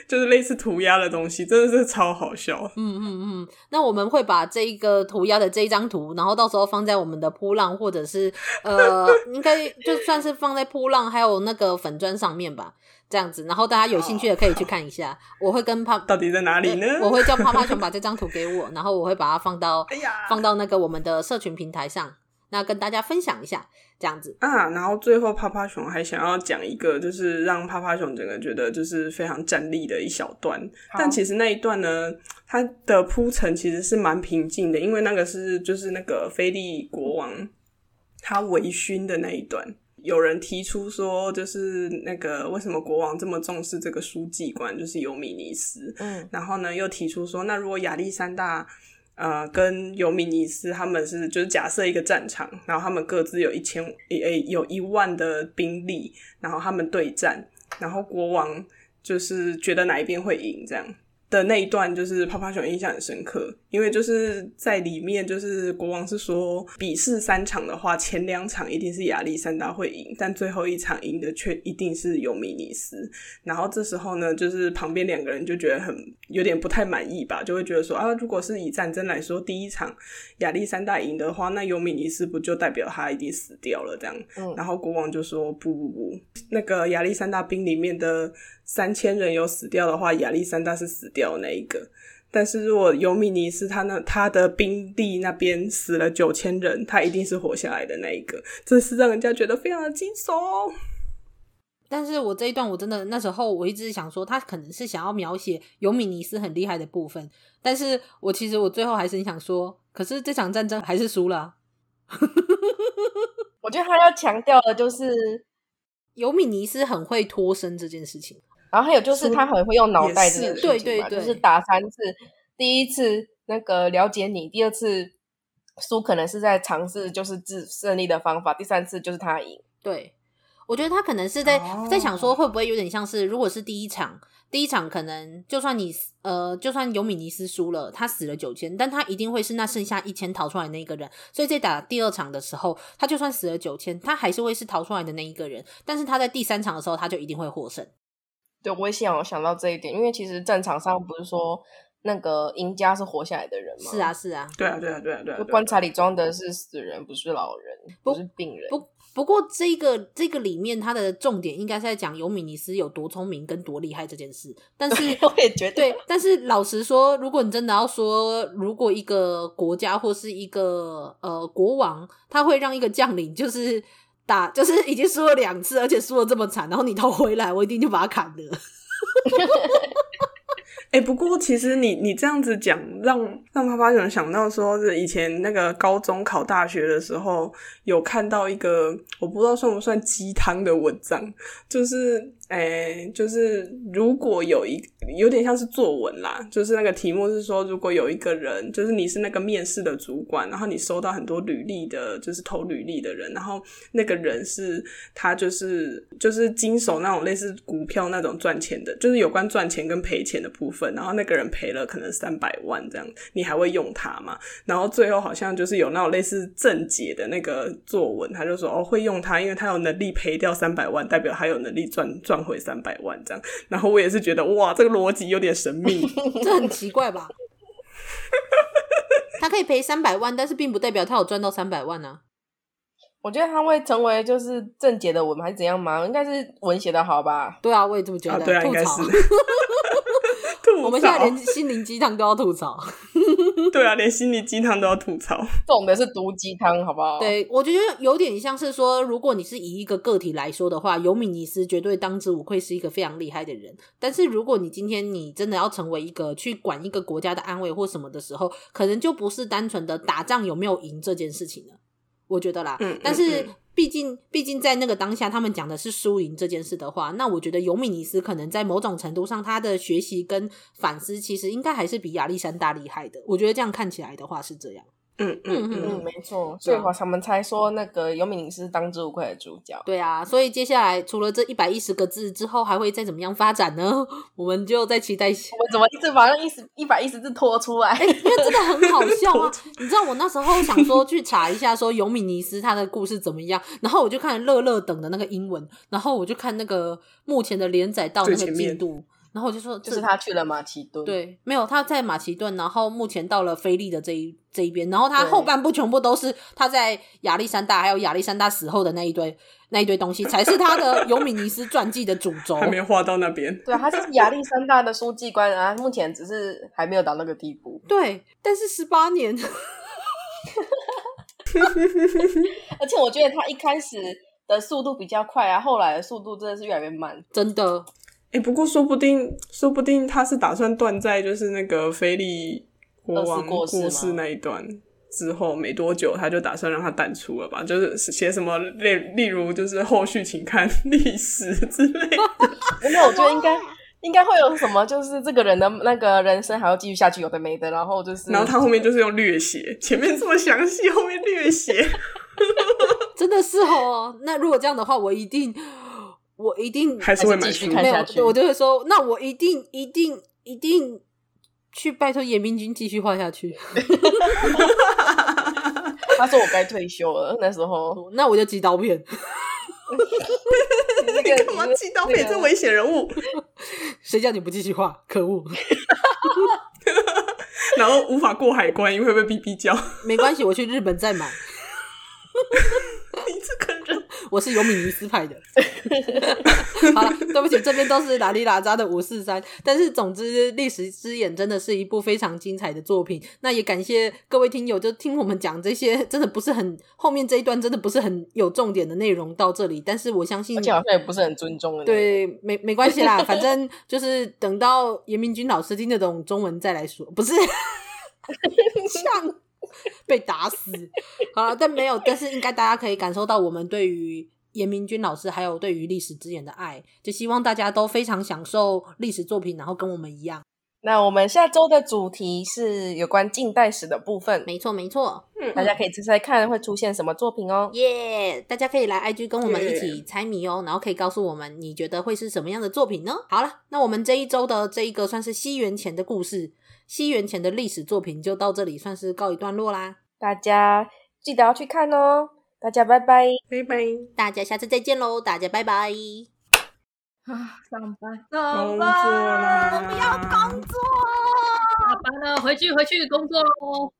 就是类似涂鸦的东西，真的是超好笑。
嗯嗯嗯，那我们会把这一个涂鸦的这一张图，然后到时候放在我们的波浪，或者是呃，[laughs] 应该就算是放在波浪，还有那个粉砖上面吧。这样子，然后大家有兴趣的可以去看一下。我会跟帕
到底在哪里呢？
我会叫趴趴熊把这张图给我，然后我会把它放到，[laughs] 哎呀，放到那个我们的社群平台上，那跟大家分享一下。这样子
啊，然后最后趴趴熊还想要讲一个，就是让趴趴熊整个觉得就是非常站立的一小段。但其实那一段呢，它的铺陈其实是蛮平静的，因为那个是就是那个菲利国王他微醺的那一段。有人提出说，就是那个为什么国王这么重视这个书记官，就是尤米尼斯。嗯，然后呢，又提出说，那如果亚历山大呃跟尤米尼斯他们是就是假设一个战场，然后他们各自有一千诶有一万的兵力，然后他们对战，然后国王就是觉得哪一边会赢这样。的那一段就是泡泡熊印象很深刻，因为就是在里面，就是国王是说，比试三场的话，前两场一定是亚历山大会赢，但最后一场赢的却一定是尤米尼斯。然后这时候呢，就是旁边两个人就觉得很有点不太满意吧，就会觉得说啊，如果是以战争来说，第一场亚历山大赢的话，那尤米尼斯不就代表他一定死掉了这样？嗯。然后国王就说不不不，那个亚历山大兵里面的。三千人有死掉的话，亚历山大是死掉的那一个。但是如果尤米尼斯他那他的兵力那边死了九千人，他一定是活下来的那一个。这是让人家觉得非常的惊悚。
但是我这一段我真的那时候我一直想说，他可能是想要描写尤米尼斯很厉害的部分。但是我其实我最后还是很想说，可是这场战争还是输了。[laughs]
我觉得他要强调的就是。[laughs]
尤米尼斯很会脱身这件事情，
然后还有就是他很会用脑袋这件事情嘛，
对对对，
就是打三次，第一次那个了解你，第二次输可能是在尝试就是自胜利的方法，第三次就是他赢。
对，我觉得他可能是在、哦、在想说，会不会有点像是，如果是第一场。第一场可能就算你呃，就算尤米尼斯输了，他死了九千，但他一定会是那剩下一千逃出来的那一个人。所以在打第二场的时候，他就算死了九千，他还是会是逃出来的那一个人。但是他在第三场的时候，他就一定会获胜。
对，我也想有想到这一点，因为其实战场上不是说那个赢家是活下来的人吗？
是啊，是啊，
对啊，对啊，对啊，对啊。
棺材里装的是死人，不是老人，不，不是病人。
不。不过，这个这个里面，它的重点应该是在讲尤米尼斯有多聪明跟多厉害这件事。但是，[laughs]
我也觉得，
对。但是，老实说，如果你真的要说，如果一个国家或是一个呃国王，他会让一个将领就是打，就是已经输了两次，而且输了这么惨，然后你投回来，我一定就把他砍了。[laughs]
哎、不过其实你你这样子讲，让让趴趴熊想到说是以前那个高中考大学的时候，有看到一个我不知道算不算鸡汤的文章，就是。哎、就是如果有一有点像是作文啦，就是那个题目是说，如果有一个人，就是你是那个面试的主管，然后你收到很多履历的，就是投履历的人，然后那个人是他就是就是经手那种类似股票那种赚钱的，就是有关赚钱跟赔钱的部分，然后那个人赔了可能三百万这样，你还会用他吗？然后最后好像就是有那种类似正解的那个作文，他就说哦会用他，因为他有能力赔掉三百万，代表他有能力赚赚。回三百万这样，然后我也是觉得哇，这个逻辑有点神秘，[laughs]
这很奇怪吧？[laughs] 他可以赔三百万，但是并不代表他有赚到三百万呢、啊。
我觉得他会成为就是正解的文还是怎样吗？应该是文写的好吧？
对啊，我也这么觉得。
啊、对啊，应该是。[laughs]
我们现在连心灵鸡汤都要吐槽，[laughs]
对啊，连心灵鸡汤都要吐槽，
重的是毒鸡汤，好不好？
对，我觉得有点像是说，如果你是以一个个体来说的话，尤米尼斯绝对当之无愧是一个非常厉害的人。但是如果你今天你真的要成为一个去管一个国家的安危或什么的时候，可能就不是单纯的打仗有没有赢这件事情了。我觉得啦，嗯，但是。毕竟，毕竟在那个当下，他们讲的是输赢这件事的话，那我觉得尤米尼斯可能在某种程度上，他的学习跟反思，其实应该还是比亚历山大厉害的。我觉得这样看起来的话是这样。
嗯嗯嗯
嗯，没错，所以他们才说那个尤米尼斯当之无愧的主角。
对啊，所以接下来除了这一百一十个字之后，还会再怎么样发展呢？[laughs] 我们就再期待。我
们怎么一直把那一十一百一十字拖出来？
因为真的很好笑啊！[laughs] 你知道我那时候想说去查一下，说尤米尼斯他的故事怎么样，然后我就看乐乐等的那个英文，然后我就看那个目前的连载到那个进度。然后我就说，
就是他去了马其顿，
对，没有他在马其顿，然后目前到了菲利的这一这一边，然后他后半部全部都是他在亚历山大，还有亚历山大死后的那一堆那一堆东西，才是他的 [laughs] 尤米尼斯传记的主轴，
还没画到那边。
对，他是亚历山大的书记官啊，目前只是还没有到那个地步。[laughs]
对，但是十八年，[laughs]
而且我觉得他一开始的速度比较快啊，后来的速度真的是越来越慢，
真的。
哎、欸，不过说不定，说不定他是打算断在就是那个菲利国王过世那一段之后没多久，他就打算让他淡出了吧？就是写什么例例如就是后续请看历史之类的。[laughs]
没有，我觉得应该 [laughs] 应该会有什么，就是这个人的那个人生还要继续下去，有的没的。然后就是，
然后他后面就是用略写，前面这么详细，后面略写，[laughs]
真的是哦。那如果这样的话，我一定。我一定
还是会继续看下去，
我就会说，那我一定一定一定去拜托严明君继续画下去。[laughs]
他说我该退休了，那时候，
那我就寄刀片。[laughs]
你干嘛寄刀片？这危险人物，[laughs]
谁叫你不继续画？可恶！
然后无法过海关，因为会被逼逼叫。
没关系，我去日本再买。
你这个人，
我是尤米尼斯派的。[laughs] 好了，对不起，这边都是拉里拉扎的五四三。但是总之，《历史之眼》真的是一部非常精彩的作品。那也感谢各位听友，就听我们讲这些，真的不是很后面这一段，真的不是很有重点的内容到这里。但是我相信，
而且好像也不是很尊重的。
对，没没关系啦，反正就是等到严明君老师听得懂中文再来说，不是像。[laughs] [laughs] [laughs] 被打死，好了，但没有，但是应该大家可以感受到我们对于严明君老师还有对于历史之眼的爱，就希望大家都非常享受历史作品，然后跟我们一样。
那我们下周的主题是有关近代史的部分，
没错没错，
嗯，大家可以猜猜看会出现什么作品哦，
耶！Yeah, 大家可以来 IG 跟我们一起猜谜哦，Yeah. 然后可以告诉我们你觉得会是什么样的作品呢？好了，那我们这一周的这一个算是西元前的故事。西元前的历史作品就到这里，算是告一段落啦。
大家记得要去看哦。大家拜拜，
拜拜。
大家下次再见喽，大家拜拜。
啊，上班，
上班，
我不要工作。
下班了，回去，回去工作喽。